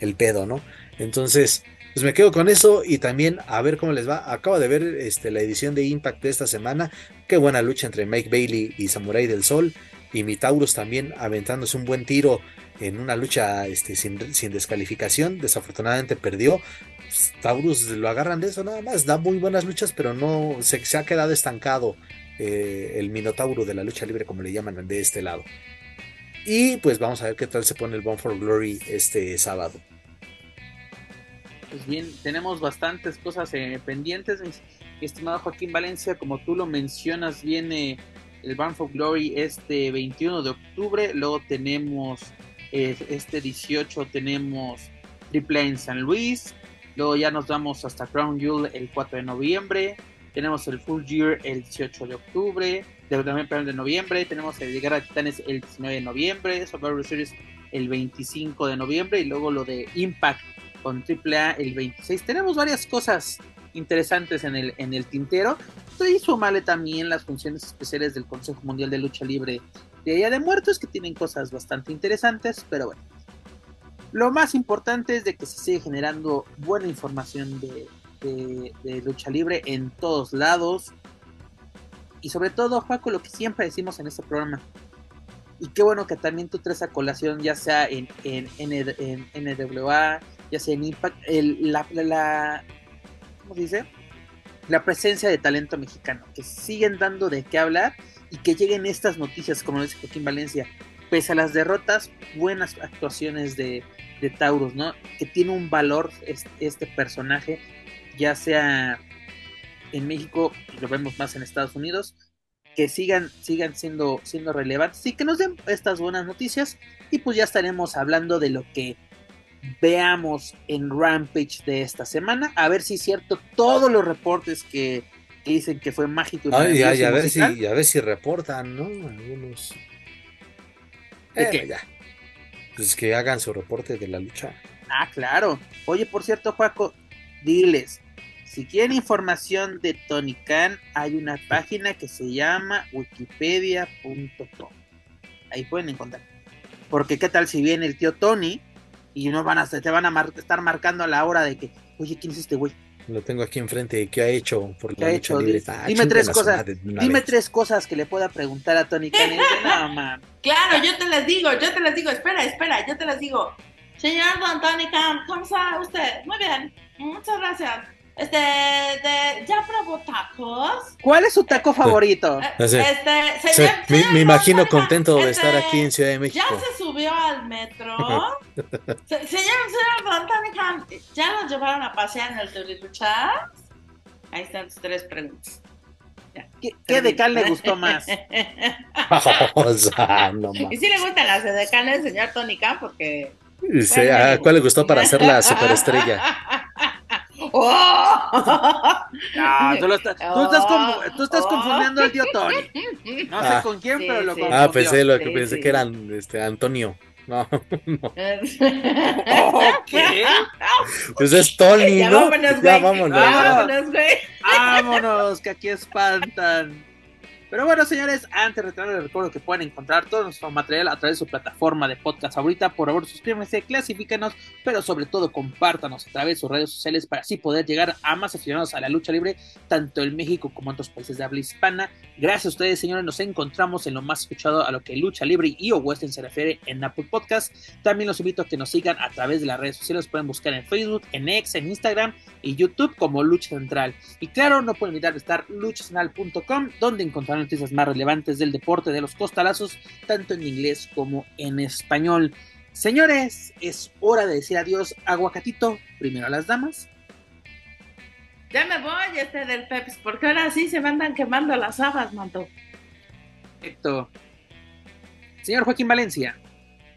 el pedo, ¿no? Entonces, pues me quedo con eso y también a ver cómo les va. Acabo de ver este, la edición de Impact de esta semana. Qué buena lucha entre Mike Bailey y Samurai del Sol. Y mi Taurus también aventándose un buen tiro en una lucha este, sin, descalificación. Desafortunadamente perdió. Pues, Taurus lo agarran de eso nada más. Da muy buenas luchas, pero no se, se ha quedado estancado eh, el Minotauro de la lucha libre, como le llaman de este lado. Y pues vamos a ver qué tal se pone el Born for Glory este sábado. Pues bien, tenemos bastantes cosas eh, pendientes, mi estimado Joaquín Valencia. Como tú lo mencionas, viene el Bound for Glory este 21 de octubre. Luego tenemos eh, este 18, tenemos Triple en San Luis. Luego ya nos vamos hasta Crown Jewel el 4 de noviembre. Tenemos el Full Year el 18 de octubre, de, de noviembre. Tenemos el Guerra de Titanes el 19 de noviembre. Survivor Series el 25 de noviembre. Y luego lo de Impact con AAA el 26. Tenemos varias cosas interesantes en el, en el tintero. Y sumarle también las funciones especiales del Consejo Mundial de Lucha Libre de Día de Muertos, que tienen cosas bastante interesantes, pero bueno. Lo más importante es de que se sigue generando buena información de, de, de lucha libre en todos lados. Y sobre todo, Juaco, lo que siempre decimos en este programa. Y qué bueno que también tú traes a colación, ya sea en, en, en, en NWA, ya sea en Impact, el, la, la, ¿cómo se dice? La presencia de talento mexicano, que siguen dando de qué hablar y que lleguen estas noticias, como lo dice Joaquín Valencia, pese a las derrotas, buenas actuaciones de, de Taurus, ¿no? Que tiene un valor este, este, personaje, ya sea en México, lo vemos más en Estados Unidos, que sigan, sigan siendo, siendo relevantes y que nos den estas buenas noticias y pues ya estaremos hablando de lo que veamos en Rampage de esta semana. A ver si es cierto todos los reportes que, que dicen que fue mágico. Y Ay, ya, ya, a, ver si, a ver si reportan, ¿no? Algunos. ¿De eh, qué? Ya. Pues que hagan su reporte de la lucha. Ah, claro. Oye, por cierto, Juaco, diles, si quieren información de Tony Khan, hay una página que se llama wikipedia.com. Ahí pueden encontrar. Porque qué tal si viene el tío Tony y no van a te van a mar, estar marcando a la hora de que, oye, ¿quién es este güey? Lo tengo aquí enfrente. ¿Qué ha hecho por ¿Qué la ha hecho? libre? Dime, Ah, dime tres cosas. Dime vez. tres cosas que le pueda preguntar a Tony Khan. No. Claro, yo te las digo, yo te las digo, espera, espera, yo te las digo. Señor Don Tony Khan, ¿cómo está usted? Muy bien, muchas gracias. Este, de, ¿ya probó tacos? ¿Cuál es su taco favorito? Eh. Este, Sí, señor, me, imagino contento de este, estar aquí en Ciudad de México. ¿Ya se subió al metro? Se- señor, Tony Khan, ¿ya lo llevaron a pasear en el Turiluchas? Ahí están tus tres preguntas. Ya. ¿Qué, qué de Khan le gustó más? o sea, no Y mames. sí le gustan las de Khan del señor Tony Khan porque Sí, ¿a ¿Cuál le gustó para ser la superestrella? ¡Oh! No, tú, lo estás, tú estás, Oh, tú estás oh. confundiendo al tío Tony. No sé Ah. con quién, Sí, pero lo sí. Ah, pensé lo que Sí, pensé sí. que eran este Antonio. No, Ok. pues es Tony, Ya ¿no? vámonos, ya güey. vámonos. Ya vámonos, güey. Vámonos, que aquí espantan. Pero bueno, señores, antes de retornar, les recuerdo que pueden encontrar todo nuestro material a través de su plataforma de podcast favorita. Por favor, suscríbanse, clasifíquenos, pero sobre todo compártanos a través de sus redes sociales para así poder llegar a más aficionados a la lucha libre, tanto en México como en otros países de habla hispana. Gracias a ustedes, señores, nos encontramos en lo más escuchado a lo que lucha libre y o western se refiere en Apple Podcast. También los invito a que nos sigan a través de las redes sociales. Pueden buscar en Facebook, en X, en Instagram y YouTube como Lucha Central. Y claro, no pueden olvidar estar luchacentral.com, donde encontrarán noticias más relevantes del deporte de los costalazos, tanto en inglés como en español. Señores, es hora de decir adiós, aguacatito, primero a las damas. Ya me voy este del Peps, porque ahora sí se me andan quemando las habas, manto. Perfecto. Señor Joaquín Valencia.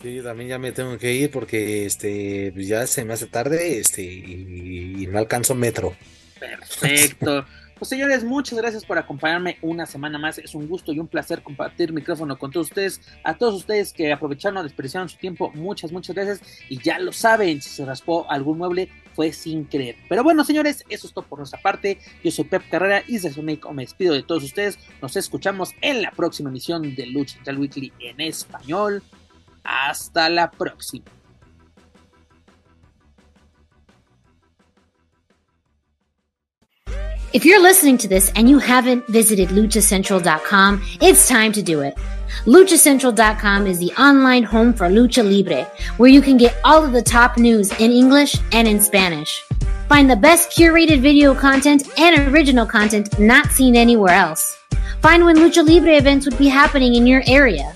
Sí, también ya me tengo que ir porque este pues ya se me hace tarde este y, no alcanzo metro. Perfecto. Pues señores, muchas gracias por acompañarme una semana más. Es un gusto y un placer compartir micrófono con todos ustedes. A todos ustedes que aprovecharon o desperdiciaron su tiempo, muchas, muchas gracias. Y ya lo saben, si se raspó algún mueble, fue sin querer. Pero bueno, señores, eso es todo por nuestra parte. Yo soy Pep Carrera y desde México me despido de todos ustedes. Nos escuchamos en la próxima emisión de Lucha Central Weekly en español. Hasta la próxima. If you're listening to this and you haven't visited luchacentral.com, it's time to do it. LuchaCentral.com is the online home for Lucha Libre, where you can get all of the top news in English and in Spanish. Find the best curated video content and original content not seen anywhere else. Find when Lucha Libre events would be happening in your area.